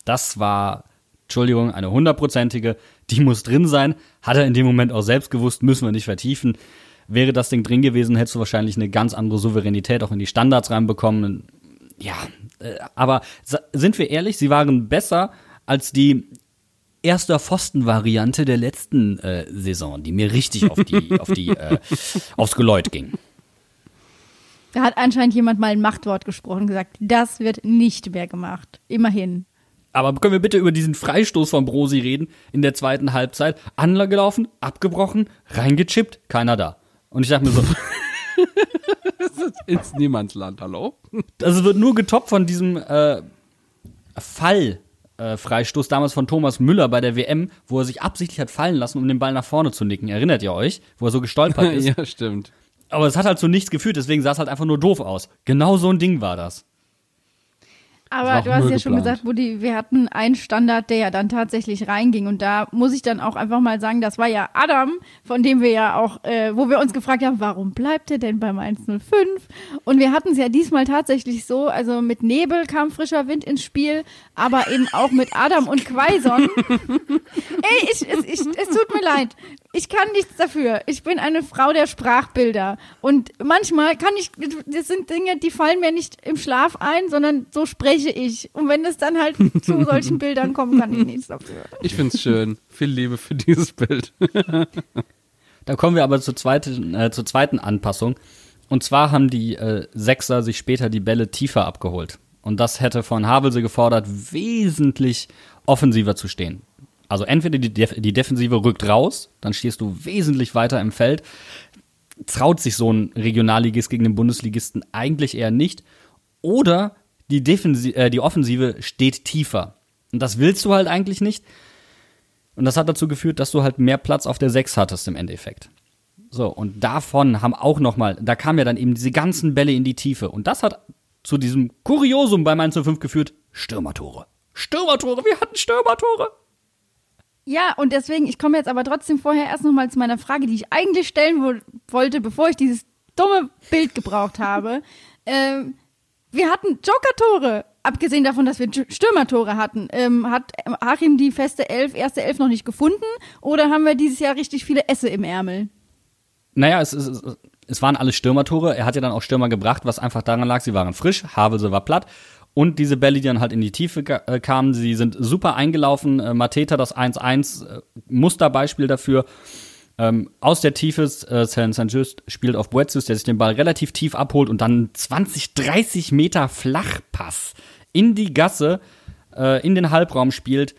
Das war, Entschuldigung, eine hundertprozentige, die muss drin sein. Hat er in dem Moment auch selbst gewusst, müssen wir nicht vertiefen. Wäre das Ding drin gewesen, hättest du wahrscheinlich eine ganz andere Souveränität auch in die Standards reinbekommen. Ja, äh, aber sind wir ehrlich, sie waren besser als die erster Pfosten-Variante der letzten äh, Saison, die mir richtig auf die, <laughs> auf die, äh, aufs Geläut ging. Da hat anscheinend jemand mal ein Machtwort gesprochen und gesagt, das wird nicht mehr gemacht. Immerhin. Aber können wir bitte über diesen Freistoß von Brosi reden in der zweiten Halbzeit? Anler gelaufen, abgebrochen, reingechippt, keiner da. Und ich dachte mir so, <laughs> Ins Niemandsland, hallo? also es wird nur getoppt von diesem äh, Fall. Äh, Freistoß damals von Thomas Müller bei der WM, wo er sich absichtlich hat fallen lassen, um den Ball nach vorne zu nicken. Erinnert ihr euch? Wo er so gestolpert <laughs> ist. ja, stimmt. Aber es hat halt zu nichts geführt, deswegen sah es halt einfach nur doof aus. Genau so ein Ding war das. Aber du hast ja schon gesagt, Buddy, wir hatten einen Standard, der ja dann tatsächlich reinging. Und da muss ich dann auch einfach mal sagen, das war ja Adam, von dem wir ja auch, äh, wo wir uns gefragt haben, warum bleibt er denn beim 105? Und wir hatten es ja diesmal tatsächlich so, also mit Nebel kam frischer Wind ins Spiel, aber eben auch mit Adam und Quaison. <laughs> Ey, ich, es, ich, es tut mir leid. Ich kann nichts dafür. Ich bin eine Frau der Sprachbilder. Und manchmal kann ich, das sind Dinge, die fallen mir nicht im Schlaf ein, sondern so spreche ich. Und wenn es dann halt zu <laughs> solchen Bildern kommt, kann ich nichts dafür. Ich find's schön. Viel Liebe für dieses Bild. Da kommen wir aber zur zweiten, äh, zur zweiten Anpassung. Und zwar haben die äh, Sechser sich später die Bälle tiefer abgeholt. Und das hätte von Havelse gefordert, wesentlich offensiver zu stehen. Also entweder die, Def die Defensive rückt raus, dann stehst du wesentlich weiter im Feld. Traut sich so ein Regionalligist gegen den Bundesligisten eigentlich eher nicht. Oder die, Defensi äh, die Offensive steht tiefer. Und das willst du halt eigentlich nicht. Und das hat dazu geführt, dass du halt mehr Platz auf der 6 hattest im Endeffekt. So, und davon haben auch noch mal, da kamen ja dann eben diese ganzen Bälle in die Tiefe. Und das hat zu diesem Kuriosum bei Mainz 05 geführt, Stürmertore. Stürmertore, wir hatten Stürmertore. Ja, und deswegen, ich komme jetzt aber trotzdem vorher erst nochmal zu meiner Frage, die ich eigentlich stellen wo, wollte, bevor ich dieses dumme Bild gebraucht habe. <laughs> ähm, wir hatten Joker-Tore. Abgesehen davon, dass wir Stürmertore hatten. Ähm, hat Achim die feste Elf, erste Elf noch nicht gefunden? Oder haben wir dieses Jahr richtig viele Esse im Ärmel? Naja, es, es, es- es waren alles Stürmertore. Er hat ja dann auch Stürmer gebracht, was einfach daran lag, sie waren frisch, Havelse war platt. Und diese Bälle, die dann halt in die Tiefe äh, kamen, sie sind super eingelaufen. Äh, Mateta, das 1-1, äh, Musterbeispiel dafür. Ähm, aus der Tiefe, äh, San Just spielt auf Boetius, der sich den Ball relativ tief abholt und dann 20, 30 Meter Flachpass in die Gasse, äh, in den Halbraum spielt.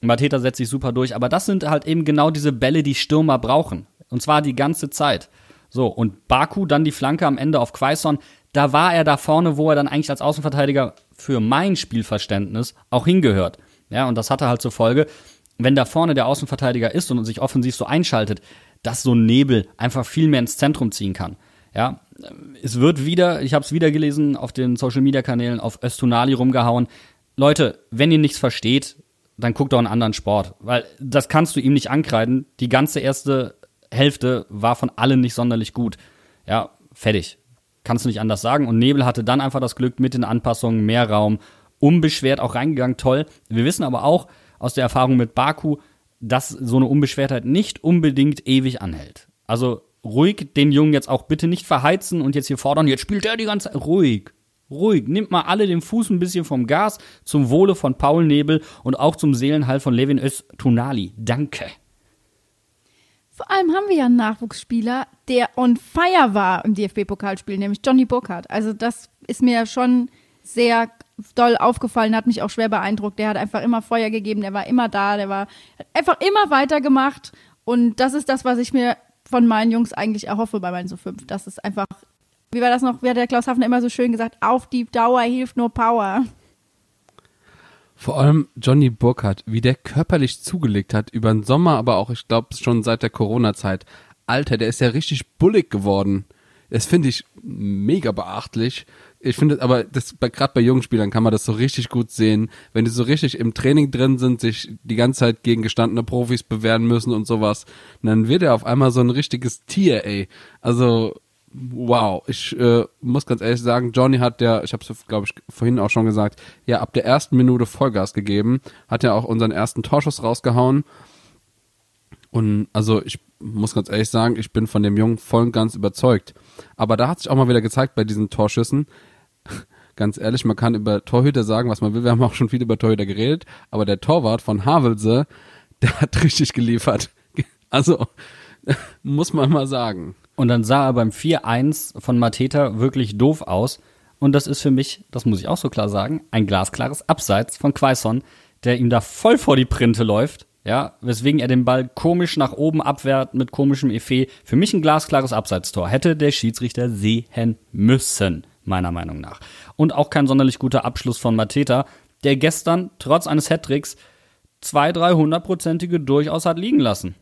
Mateta setzt sich super durch, aber das sind halt eben genau diese Bälle, die Stürmer brauchen. Und zwar die ganze Zeit. So, und Baku dann die Flanke am Ende auf Quaison. Da war er da vorne, wo er dann eigentlich als Außenverteidiger für mein Spielverständnis auch hingehört. Ja, und das hatte halt zur Folge, wenn da vorne der Außenverteidiger ist und sich offensiv so einschaltet, dass so ein Nebel einfach viel mehr ins Zentrum ziehen kann. Ja, es wird wieder, ich habe es wieder gelesen auf den Social Media Kanälen auf Östunali rumgehauen. Leute, wenn ihr nichts versteht, dann guckt doch einen anderen Sport, weil das kannst du ihm nicht ankreiden. Die ganze erste Hälfte war von allen nicht sonderlich gut. Ja, fertig. Kannst du nicht anders sagen. Und Nebel hatte dann einfach das Glück mit den Anpassungen, mehr Raum, unbeschwert auch reingegangen, toll. Wir wissen aber auch aus der Erfahrung mit Baku, dass so eine Unbeschwertheit nicht unbedingt ewig anhält. Also ruhig den Jungen jetzt auch bitte nicht verheizen und jetzt hier fordern, jetzt spielt er die ganze Zeit. Ruhig. Ruhig. Nimmt mal alle den Fuß ein bisschen vom Gas zum Wohle von Paul Nebel und auch zum Seelenheil von Levin Öztunali. Danke. Vor allem haben wir ja einen Nachwuchsspieler, der on fire war im DFB-Pokalspiel, nämlich Johnny Burkhardt. Also das ist mir schon sehr doll aufgefallen, hat mich auch schwer beeindruckt. Der hat einfach immer Feuer gegeben, der war immer da, der war einfach immer weitergemacht. Und das ist das, was ich mir von meinen Jungs eigentlich erhoffe bei meinen so fünf. Das ist einfach, wie war das noch, wie hat der Klaus Hafner immer so schön gesagt, auf die Dauer hilft nur Power. Vor allem Johnny Burkhardt, wie der körperlich zugelegt hat über den Sommer, aber auch, ich glaube, schon seit der Corona-Zeit. Alter, der ist ja richtig bullig geworden. Das finde ich mega beachtlich. Ich finde, aber das gerade bei jungen Spielern kann man das so richtig gut sehen, wenn die so richtig im Training drin sind, sich die ganze Zeit gegen gestandene Profis bewähren müssen und sowas, dann wird er auf einmal so ein richtiges Tier, ey. Also wow, ich äh, muss ganz ehrlich sagen, Johnny hat ja, ich habe es glaube ich vorhin auch schon gesagt, ja ab der ersten Minute Vollgas gegeben, hat ja auch unseren ersten Torschuss rausgehauen. Und also ich muss ganz ehrlich sagen, ich bin von dem Jungen voll und ganz überzeugt. Aber da hat sich auch mal wieder gezeigt bei diesen Torschüssen, <laughs> ganz ehrlich, man kann über Torhüter sagen, was man will. Wir haben auch schon viel über Torhüter geredet, aber der Torwart von Havelse, <laughs> der hat richtig geliefert. Also, <laughs> muss man mal sagen. Und dann sah er beim 4-1 von Mateta wirklich doof aus. Und das ist für mich, das muss ich auch so klar sagen, ein glasklares Abseits von Quaison, der ihm da voll vor die Printe läuft. Ja, weswegen er den Ball komisch nach oben abwehrt mit komischem Effet. Für mich ein glasklares Abseitstor. Hätte der Schiedsrichter sehen müssen, meiner Meinung nach. Und auch kein sonderlich guter Abschluss von Mateta, der gestern trotz eines Hattricks zwei, drei hundertprozentige durchaus hat liegen lassen.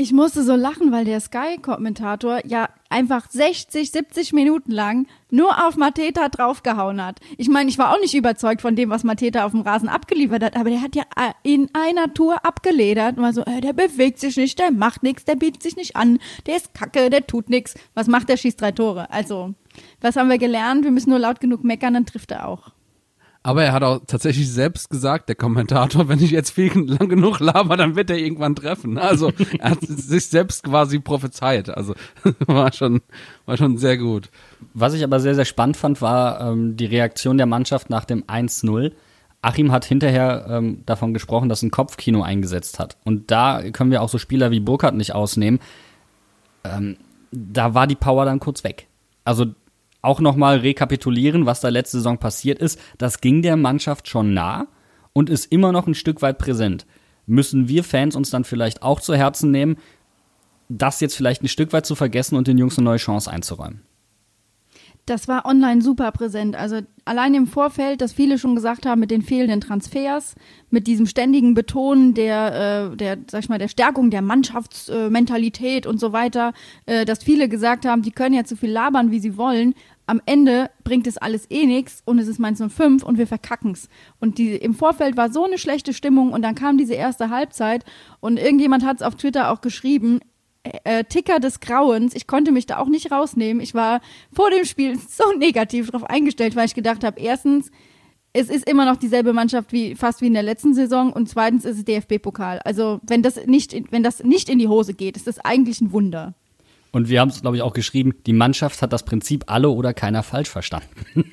Ich musste so lachen, weil der Sky-Kommentator ja einfach 60, 70 Minuten lang nur auf Mateta draufgehauen hat. Ich meine, ich war auch nicht überzeugt von dem, was Mateta auf dem Rasen abgeliefert hat, aber der hat ja äh, in einer Tour abgeledert und war so, äh, der bewegt sich nicht, der macht nichts, der bietet sich nicht an, der ist kacke, der tut nichts. Was macht der? Schießt drei Tore. Also, was haben wir gelernt? Wir müssen nur laut genug meckern, dann trifft er auch. Aber er hat auch tatsächlich selbst gesagt, der Kommentator, wenn ich jetzt viel lang genug laber, dann wird er irgendwann treffen. Also er hat sich selbst quasi prophezeit. Also <laughs> war schon, war schon sehr gut. Was ich aber sehr, sehr spannend fand, war ähm, die Reaktion der Mannschaft nach dem 1-0. Achim hat hinterher ähm, davon gesprochen, dass ein Kopfkino eingesetzt hat. Und da können wir auch so Spieler wie Burkhardt nicht ausnehmen. Ähm, da war die Power dann kurz weg. Also auch nochmal rekapitulieren, was da letzte Saison passiert ist. Das ging der Mannschaft schon nah und ist immer noch ein Stück weit präsent. Müssen wir Fans uns dann vielleicht auch zu Herzen nehmen, das jetzt vielleicht ein Stück weit zu vergessen und den Jungs eine neue Chance einzuräumen? Das war online super präsent. Also allein im Vorfeld, dass viele schon gesagt haben, mit den fehlenden Transfers, mit diesem ständigen Betonen der, äh, der, sag ich mal, der Stärkung der Mannschaftsmentalität und so weiter, äh, dass viele gesagt haben, die können ja zu viel labern, wie sie wollen. Am Ende bringt es alles eh nichts und es ist Mainz 05 und wir verkacken's. Und die, im Vorfeld war so eine schlechte Stimmung und dann kam diese erste Halbzeit und irgendjemand hat es auf Twitter auch geschrieben, äh, Ticker des Grauens. Ich konnte mich da auch nicht rausnehmen. Ich war vor dem Spiel <laughs> so negativ drauf eingestellt, weil ich gedacht habe, erstens, es ist immer noch dieselbe Mannschaft wie fast wie in der letzten Saison und zweitens ist es DFB-Pokal. Also wenn das nicht, wenn das nicht in die Hose geht, ist das eigentlich ein Wunder. Und wir haben es, glaube ich, auch geschrieben, die Mannschaft hat das Prinzip alle oder keiner falsch verstanden. <laughs>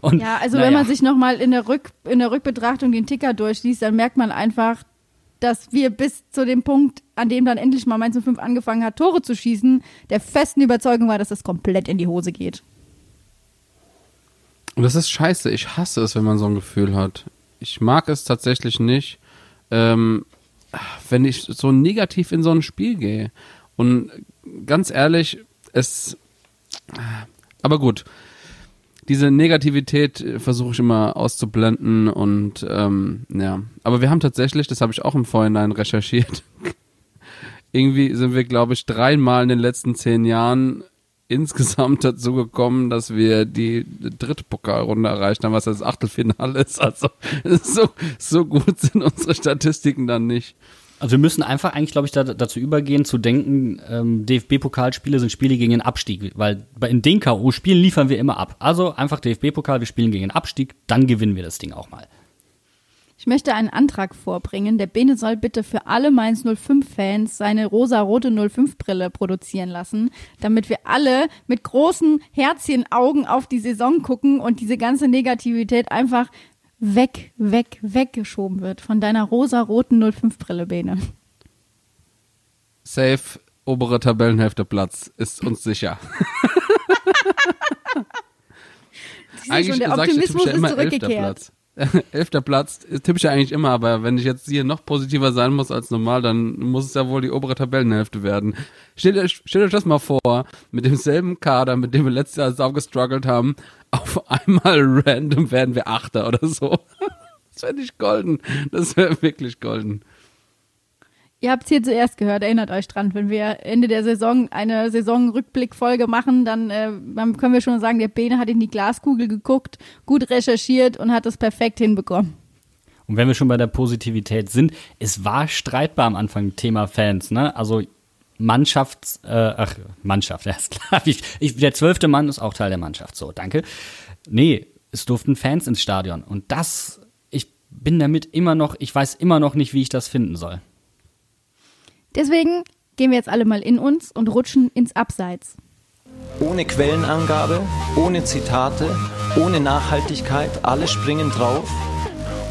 Und, ja, also naja. wenn man sich nochmal in der, Rück, in der Rückbetrachtung den Ticker durchliest, dann merkt man einfach, dass wir bis zu dem Punkt, an dem dann endlich mal Mainz 05 angefangen hat, Tore zu schießen, der festen Überzeugung war, dass das komplett in die Hose geht. Und das ist scheiße. Ich hasse es, wenn man so ein Gefühl hat. Ich mag es tatsächlich nicht, ähm, wenn ich so negativ in so ein Spiel gehe. Und ganz ehrlich, es. Aber gut, diese Negativität äh, versuche ich immer auszublenden und ähm, ja. Aber wir haben tatsächlich, das habe ich auch im Vorhinein recherchiert, <laughs> irgendwie sind wir, glaube ich, dreimal in den letzten zehn Jahren insgesamt dazu gekommen, dass wir die dritte Pokalrunde erreicht haben, was das Achtelfinale ist. Also <laughs> so, so gut sind unsere Statistiken dann nicht. Also wir müssen einfach eigentlich, glaube ich, da, dazu übergehen, zu denken, ähm, DFB-Pokalspiele sind Spiele gegen den Abstieg, weil in den K.O.-Spielen liefern wir immer ab. Also einfach DFB-Pokal, wir spielen gegen den Abstieg, dann gewinnen wir das Ding auch mal. Ich möchte einen Antrag vorbringen. Der Bene soll bitte für alle Mainz 05-Fans seine rosa-rote 05-Brille produzieren lassen, damit wir alle mit großen Herzchenaugen auf die Saison gucken und diese ganze Negativität einfach weg, weg, weggeschoben wird von deiner rosa-roten 05-Brille, Bene. Safe, obere Tabellenhälfte Platz, ist uns sicher. <laughs> Du schon, der Optimismus ist zurückgekehrt. <laughs> Elfter Platz tippe ich ja eigentlich immer, aber wenn ich jetzt hier noch positiver sein muss als normal, dann muss es ja wohl die obere Tabellenhälfte werden. Stellt euch, stellt euch das mal vor, mit demselben Kader, mit dem wir letztes Jahr sau gestruggelt haben, <laughs> auf einmal random werden wir Achter oder so. <laughs> Das wäre nicht golden. Das wäre wirklich golden. Ihr habt es hier zuerst gehört, erinnert euch dran, wenn wir Ende der Saison eine Saisonrückblickfolge machen, dann, äh, dann können wir schon sagen, der Bene hat in die Glaskugel geguckt, gut recherchiert und hat es perfekt hinbekommen. Und wenn wir schon bei der Positivität sind, es war streitbar am Anfang Thema Fans, ne? Also Mannschafts, äh, ach, Mannschaft, <laughs> ja, ist klar. Ich, ich, der zwölfte Mann ist auch Teil der Mannschaft, so, danke. Nee, es durften Fans ins Stadion und das, ich bin damit immer noch, ich weiß immer noch nicht, wie ich das finden soll. Deswegen gehen wir jetzt alle mal in uns und rutschen ins Abseits. Ohne Quellenangabe, ohne Zitate, ohne Nachhaltigkeit, alle springen drauf.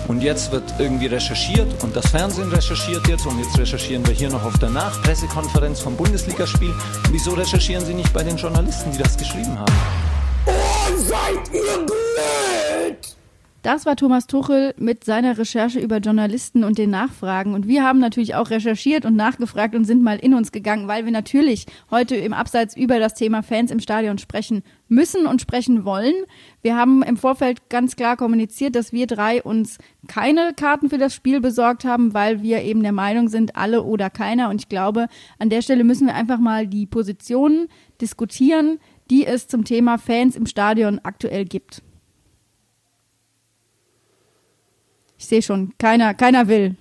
Und jetzt wird irgendwie recherchiert und das Fernsehen recherchiert jetzt und jetzt recherchieren wir hier noch auf der Nachpressekonferenz vom Bundesligaspiel. Wieso recherchieren Sie nicht bei den Journalisten, die das geschrieben haben? Das war Thomas Tuchel mit seiner Recherche über Journalisten und den Nachfragen. Und wir haben natürlich auch recherchiert und nachgefragt und sind mal in uns gegangen, weil wir natürlich heute im Abseits über das Thema Fans im Stadion sprechen müssen und sprechen wollen. Wir haben im Vorfeld ganz klar kommuniziert, dass wir drei uns keine Karten für das Spiel besorgt haben, weil wir eben der Meinung sind, alle oder keiner. Und ich glaube, an der Stelle müssen wir einfach mal die Positionen diskutieren, die es zum Thema Fans im Stadion aktuell gibt. Ich sehe schon, keiner, keiner will.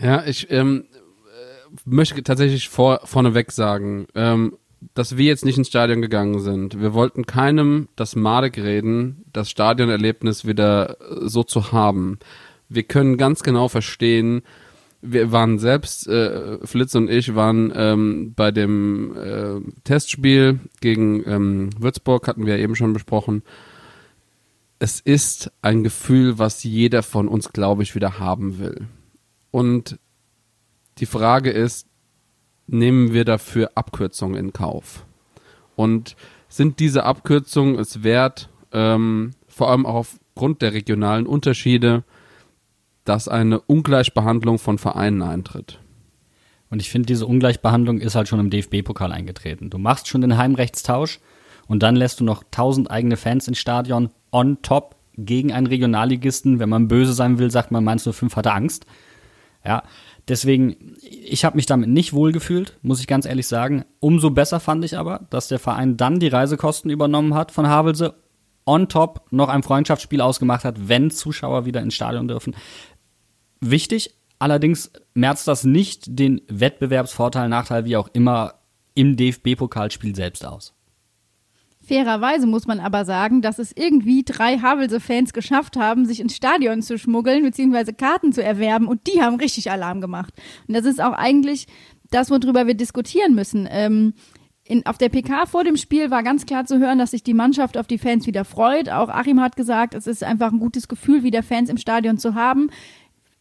Ja, ich ähm, äh, möchte tatsächlich vor, vorneweg sagen, ähm, dass wir jetzt nicht ins Stadion gegangen sind. Wir wollten keinem das Madig reden, das Stadionerlebnis wieder äh, so zu haben. Wir können ganz genau verstehen, wir waren selbst, äh, Flitz und ich waren ähm, bei dem äh, Testspiel gegen ähm, Würzburg, hatten wir eben schon besprochen es ist ein Gefühl, was jeder von uns, glaube ich, wieder haben will. Und die Frage ist, nehmen wir dafür Abkürzungen in Kauf? Und sind diese Abkürzungen es wert, ähm, vor allem auch aufgrund der regionalen Unterschiede, dass eine Ungleichbehandlung von Vereinen eintritt? Und ich finde, diese Ungleichbehandlung ist halt schon im DFB-Pokal eingetreten. Du machst schon den Heimrechtstausch und dann lässt du noch tausend eigene Fans ins Stadion on top gegen einen Regionalligisten. Wenn man böse sein will, sagt man, Mainz 05 hatte Angst. Ja, deswegen, ich habe mich damit nicht wohlgefühlt, muss ich ganz ehrlich sagen. Umso besser fand ich aber, dass der Verein dann die Reisekosten übernommen hat von Havelse, on top noch ein Freundschaftsspiel ausgemacht hat, wenn Zuschauer wieder ins Stadion dürfen. Wichtig, allerdings merzt das nicht den Wettbewerbsvorteil, Nachteil, wie auch immer, im DFB-Pokalspiel selbst aus. Fairerweise muss man aber sagen, dass es irgendwie drei Havelse-Fans geschafft haben, sich ins Stadion zu schmuggeln bzw. Karten zu erwerben und die haben richtig Alarm gemacht. Und das ist auch eigentlich das, worüber wir diskutieren müssen. Ähm, in, auf der PK vor dem Spiel war ganz klar zu hören, dass sich die Mannschaft auf die Fans wieder freut. Auch Achim hat gesagt, es ist einfach ein gutes Gefühl, wieder Fans im Stadion zu haben.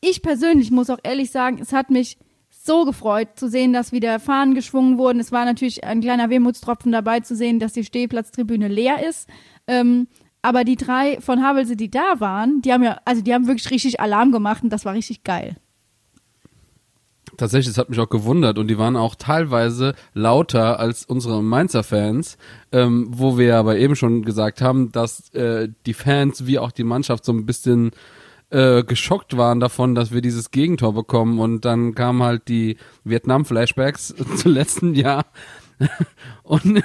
Ich persönlich muss auch ehrlich sagen, es hat mich so gefreut zu sehen, dass wieder Fahnen geschwungen wurden. Es war natürlich ein kleiner Wehmutstropfen dabei zu sehen, dass die Stehplatztribüne leer ist. Ähm, aber die drei von Havelse, die da waren, die haben ja, also die haben wirklich richtig Alarm gemacht und das war richtig geil. Tatsächlich, das hat mich auch gewundert und die waren auch teilweise lauter als unsere Mainzer Fans, ähm, wo wir aber eben schon gesagt haben, dass äh, die Fans wie auch die Mannschaft so ein bisschen äh, geschockt waren davon, dass wir dieses Gegentor bekommen. Und dann kamen halt die Vietnam-Flashbacks <laughs> zu letzten Jahr. <laughs> Und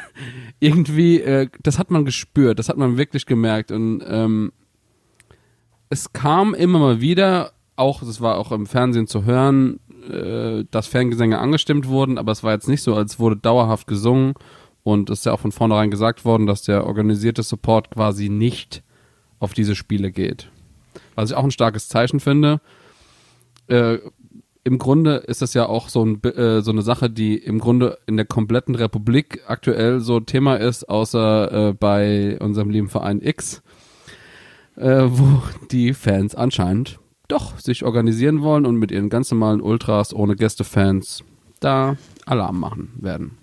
irgendwie, äh, das hat man gespürt, das hat man wirklich gemerkt. Und ähm, es kam immer mal wieder, auch, das war auch im Fernsehen zu hören, äh, dass Fangesänge angestimmt wurden, aber es war jetzt nicht so, als wurde dauerhaft gesungen. Und es ist ja auch von vornherein gesagt worden, dass der organisierte Support quasi nicht auf diese Spiele geht. Was ich auch ein starkes Zeichen finde. Äh, Im Grunde ist das ja auch so, ein, äh, so eine Sache, die im Grunde in der kompletten Republik aktuell so Thema ist, außer äh, bei unserem lieben Verein X, äh, wo die Fans anscheinend doch sich organisieren wollen und mit ihren ganz normalen Ultras ohne Gästefans da Alarm machen werden.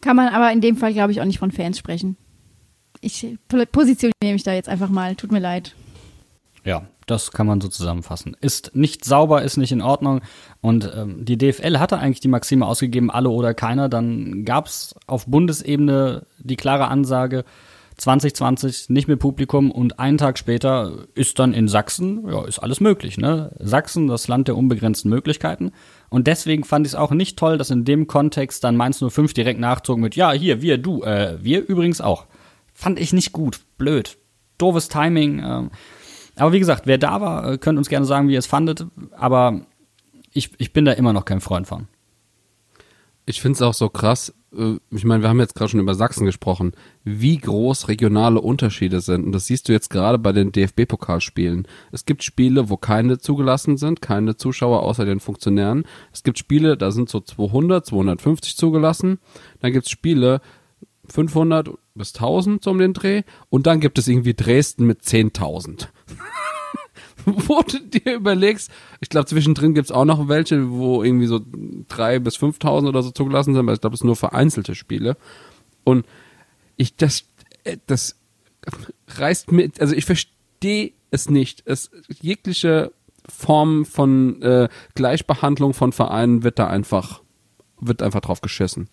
Kann man aber in dem Fall, glaube ich, auch nicht von Fans sprechen. Ich positioniere mich da jetzt einfach mal. Tut mir leid. Ja, das kann man so zusammenfassen. Ist nicht sauber, ist nicht in Ordnung. Und ähm, die DFL hatte eigentlich die Maxime ausgegeben, alle oder keiner. Dann gab es auf Bundesebene die klare Ansage, 2020 nicht mit Publikum und einen Tag später ist dann in Sachsen, ja, ist alles möglich, ne? Sachsen, das Land der unbegrenzten Möglichkeiten. Und deswegen fand ich es auch nicht toll, dass in dem Kontext dann Mainz 05 direkt nachzog mit, ja, hier, wir, du, äh, wir übrigens auch. Fand ich nicht gut, blöd, doofes Timing. Äh. Aber wie gesagt, wer da war, äh, könnt uns gerne sagen, wie ihr es fandet. Aber ich, ich bin da immer noch kein Freund von. Ich finde es auch so krass, äh, ich meine, wir haben jetzt gerade schon über Sachsen gesprochen, wie groß regionale Unterschiede sind. Und das siehst du jetzt gerade bei den DFB-Pokalspielen. Es gibt Spiele, wo keine zugelassen sind, keine Zuschauer außer den Funktionären. Es gibt Spiele, da sind so 200, 250 zugelassen. Dann gibt es Spiele 500 bis 1000 so um den Dreh. Und dann gibt es irgendwie Dresden mit 10.000. <laughs> wo du dir überlegst, ich glaube, zwischendrin gibt's auch noch welche, wo irgendwie so drei bis 5.000 oder so zugelassen sind, weil ich glaube, es sind nur vereinzelte Spiele. Und ich, das, äh, das reißt mir, also ich verstehe es nicht. Es, jegliche Form von äh, Gleichbehandlung von Vereinen wird da einfach, wird einfach drauf geschissen.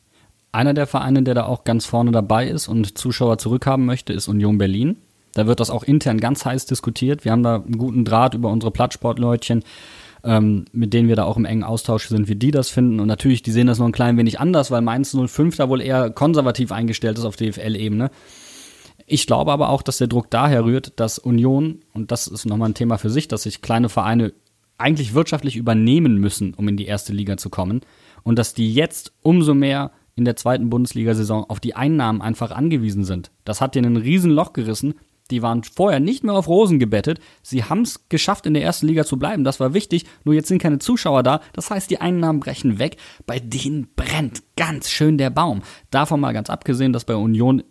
Einer der Vereine, der da auch ganz vorne dabei ist und Zuschauer zurückhaben möchte, ist Union Berlin. Da wird das auch intern ganz heiß diskutiert. Wir haben da einen guten Draht über unsere Plattsportleutchen, ähm, mit denen wir da auch im engen Austausch sind, wie die das finden. Und natürlich, die sehen das noch ein klein wenig anders, weil Mainz 05 da wohl eher konservativ eingestellt ist auf DFL-Ebene. Ich glaube aber auch, dass der Druck daher rührt, dass Union, und das ist nochmal ein Thema für sich, dass sich kleine Vereine eigentlich wirtschaftlich übernehmen müssen, um in die erste Liga zu kommen. Und dass die jetzt umso mehr in der zweiten Bundesliga-Saison auf die Einnahmen einfach angewiesen sind. Das hat denen ein Riesenloch gerissen, die waren vorher nicht mehr auf Rosen gebettet. Sie haben es geschafft, in der ersten Liga zu bleiben. Das war wichtig. Nur jetzt sind keine Zuschauer da. Das heißt, die Einnahmen brechen weg. Bei denen brennt ganz schön der Baum. Davon mal ganz abgesehen, dass bei Union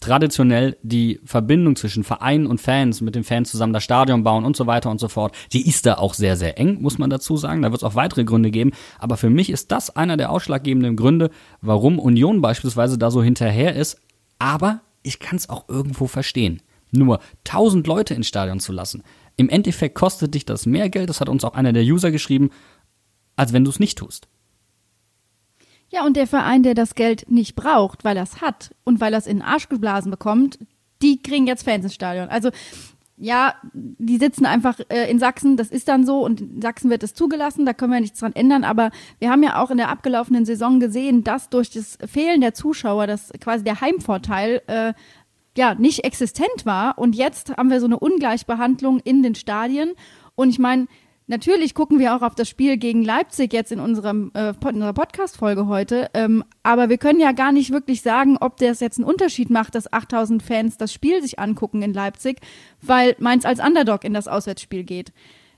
traditionell die Verbindung zwischen Verein und Fans, mit den Fans zusammen das Stadion bauen und so weiter und so fort, die ist da auch sehr, sehr eng, muss man dazu sagen. Da wird es auch weitere Gründe geben. Aber für mich ist das einer der ausschlaggebenden Gründe, warum Union beispielsweise da so hinterher ist. Aber ich kann es auch irgendwo verstehen nur 1000 Leute ins Stadion zu lassen. Im Endeffekt kostet dich das mehr Geld, das hat uns auch einer der User geschrieben, als wenn du es nicht tust. Ja, und der Verein, der das Geld nicht braucht, weil er es hat und weil er es in den Arsch geblasen bekommt, die kriegen jetzt Fans ins Stadion. Also ja, die sitzen einfach äh, in Sachsen, das ist dann so und in Sachsen wird es zugelassen, da können wir nichts dran ändern, aber wir haben ja auch in der abgelaufenen Saison gesehen, dass durch das Fehlen der Zuschauer, das quasi der Heimvorteil äh, ja nicht existent war. Und jetzt haben wir so eine Ungleichbehandlung in den Stadien. Und ich meine, Natürlich gucken wir auch auf das Spiel gegen Leipzig jetzt in, unserem, äh, in unserer Podcast-Folge heute. Ähm, aber wir können ja gar nicht wirklich sagen, ob das jetzt einen Unterschied macht, dass 8000 Fans das Spiel sich angucken in Leipzig, weil Mainz als Underdog in das Auswärtsspiel geht.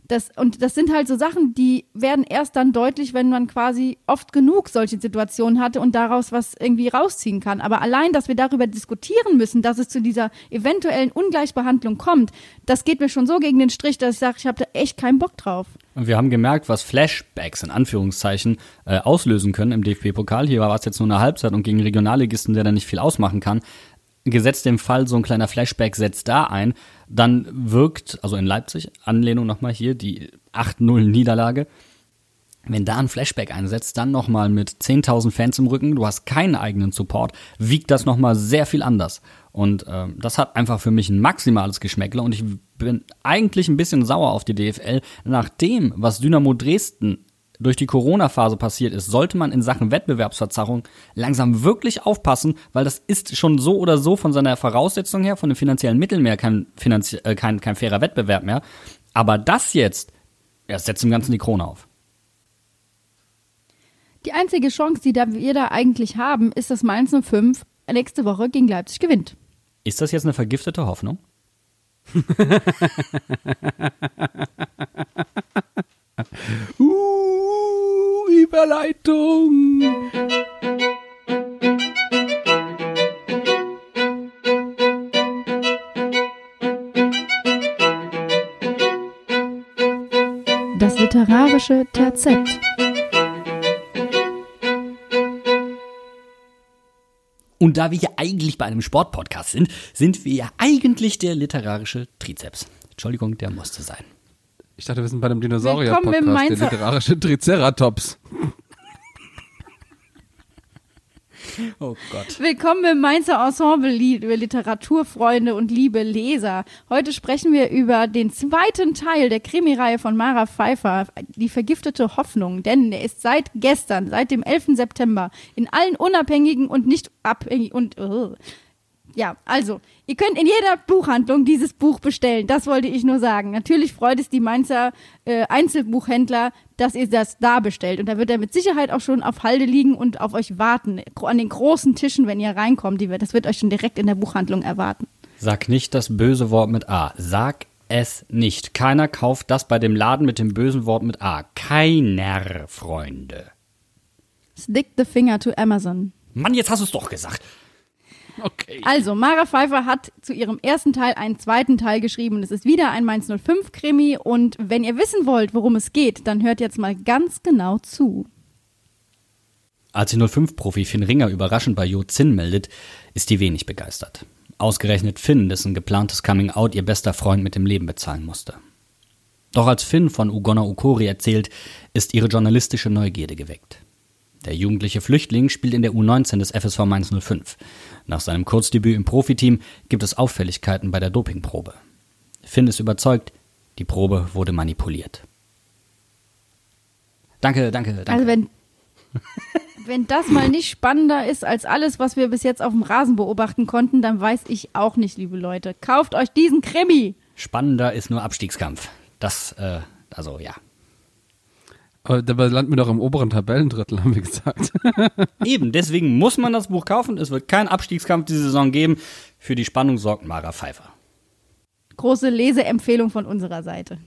Das, und das sind halt so Sachen, die werden erst dann deutlich, wenn man quasi oft genug solche Situationen hatte und daraus was irgendwie rausziehen kann. Aber allein, dass wir darüber diskutieren müssen, dass es zu dieser eventuellen Ungleichbehandlung kommt, das geht mir schon so gegen den Strich, dass ich sage, ich habe da echt keinen Bock drauf. Und wir haben gemerkt, was Flashbacks in Anführungszeichen äh, auslösen können im DFB-Pokal. Hier war es jetzt nur eine Halbzeit und gegen Regionalligisten, der da nicht viel ausmachen kann gesetzt dem Fall so ein kleiner Flashback setzt da ein, dann wirkt, also in Leipzig, Anlehnung nochmal hier, die 8-0 Niederlage, wenn da ein Flashback einsetzt, dann nochmal mit 10.000 Fans im Rücken, du hast keinen eigenen Support, wiegt das nochmal sehr viel anders. Und äh, das hat einfach für mich ein maximales Geschmäckle und ich bin eigentlich ein bisschen sauer auf die DFL, nach dem, was Dynamo Dresden durch die Corona-Phase passiert ist, sollte man in Sachen Wettbewerbsverzerrung langsam wirklich aufpassen, weil das ist schon so oder so von seiner Voraussetzung her, von den finanziellen Mitteln mehr kein, finanzie äh, kein, kein fairer Wettbewerb mehr. Aber das jetzt, ja, setzt dem Ganzen die Krone auf. Die einzige Chance, die da wir da eigentlich haben, ist, dass Mainz 05 nächste Woche gegen Leipzig gewinnt. Ist das jetzt eine vergiftete Hoffnung? <laughs> Uh, Überleitung. Das literarische Terzett. Und da wir hier eigentlich bei einem Sportpodcast sind, sind wir ja eigentlich der literarische Trizeps. Entschuldigung, der musste sein. Ich dachte, wir sind bei einem Willkommen im Dinosaurier-Podcast, der literarische Triceratops. <laughs> Oh Gott. Willkommen im Mainzer Ensemble, liebe Literaturfreunde und liebe Leser. Heute sprechen wir über den zweiten Teil der Krimireihe von Mara Pfeiffer, Die vergiftete Hoffnung. Denn der ist seit gestern, seit dem 11. September, in allen unabhängigen und nicht abhängigen und... Uh, ja, also, ihr könnt in jeder Buchhandlung dieses Buch bestellen. Das wollte ich nur sagen. Natürlich freut es die Mainzer äh, Einzelbuchhändler, dass ihr das da bestellt. Und da wird er mit Sicherheit auch schon auf Halde liegen und auf euch warten. An den großen Tischen, wenn ihr reinkommt. Die das wird euch schon direkt in der Buchhandlung erwarten. Sag nicht das böse Wort mit A. Sag es nicht. Keiner kauft das bei dem Laden mit dem bösen Wort mit A. Keiner, Freunde. Stick the finger to Amazon. Mann, jetzt hast du es doch gesagt. <laughs> Okay. Also, Mara Pfeiffer hat zu ihrem ersten Teil einen zweiten Teil geschrieben. Es ist wieder ein Mainz 05 Krimi. Und wenn ihr wissen wollt, worum es geht, dann hört jetzt mal ganz genau zu. Als die 05-Profi Finn Ringer überraschend bei Jo Zinn meldet, ist die wenig begeistert. Ausgerechnet Finn, dessen geplantes Coming-out ihr bester Freund mit dem Leben bezahlen musste. Doch als Finn von Ugonna Ukori erzählt, ist ihre journalistische Neugierde geweckt. Der jugendliche Flüchtling spielt in der U19 des FSV Mainz 05. Nach seinem Kurzdebüt im Profiteam gibt es Auffälligkeiten bei der Dopingprobe. Finn ist überzeugt, die Probe wurde manipuliert. Danke, danke, danke. Also wenn, <laughs> wenn das mal nicht spannender ist als alles, was wir bis jetzt auf dem Rasen beobachten konnten, dann weiß ich auch nicht, liebe Leute. Kauft euch diesen Krimi. Spannender ist nur Abstiegskampf. Das, äh, also ja. Aber dabei landen wir doch im oberen Tabellendrittel, haben wir gesagt. <laughs> Eben, deswegen muss man das Buch kaufen. Es wird keinen Abstiegskampf diese Saison geben. Für die Spannung sorgt Mara Pfeiffer. Große Leseempfehlung von unserer Seite.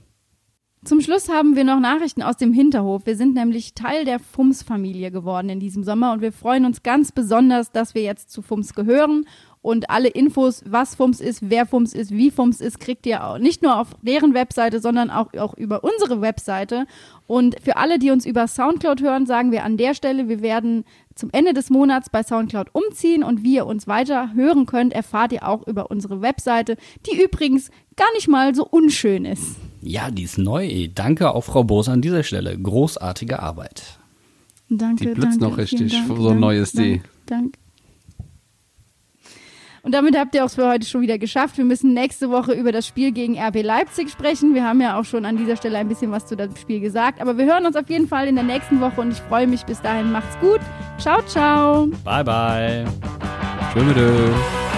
Zum Schluss haben wir noch Nachrichten aus dem Hinterhof. Wir sind nämlich Teil der FUMS-Familie geworden in diesem Sommer und wir freuen uns ganz besonders, dass wir jetzt zu FUMS gehören. Und alle Infos, was FUMS ist, wer FUMS ist, wie FUMS ist, kriegt ihr auch nicht nur auf deren Webseite, sondern auch, auch über unsere Webseite. Und für alle, die uns über Soundcloud hören, sagen wir an der Stelle, wir werden zum Ende des Monats bei Soundcloud umziehen und wie ihr uns weiter hören könnt, erfahrt ihr auch über unsere Webseite, die übrigens gar nicht mal so unschön ist. Ja, die ist neu. Danke auch Frau Boos an dieser Stelle. Großartige Arbeit. Danke, Die blitzt danke, noch richtig, Dank, so danke, neu ist die. Und damit habt ihr auch für heute schon wieder geschafft. Wir müssen nächste Woche über das Spiel gegen RB Leipzig sprechen. Wir haben ja auch schon an dieser Stelle ein bisschen was zu dem Spiel gesagt. Aber wir hören uns auf jeden Fall in der nächsten Woche und ich freue mich. Bis dahin, macht's gut. Ciao, ciao. Bye, bye. Dö.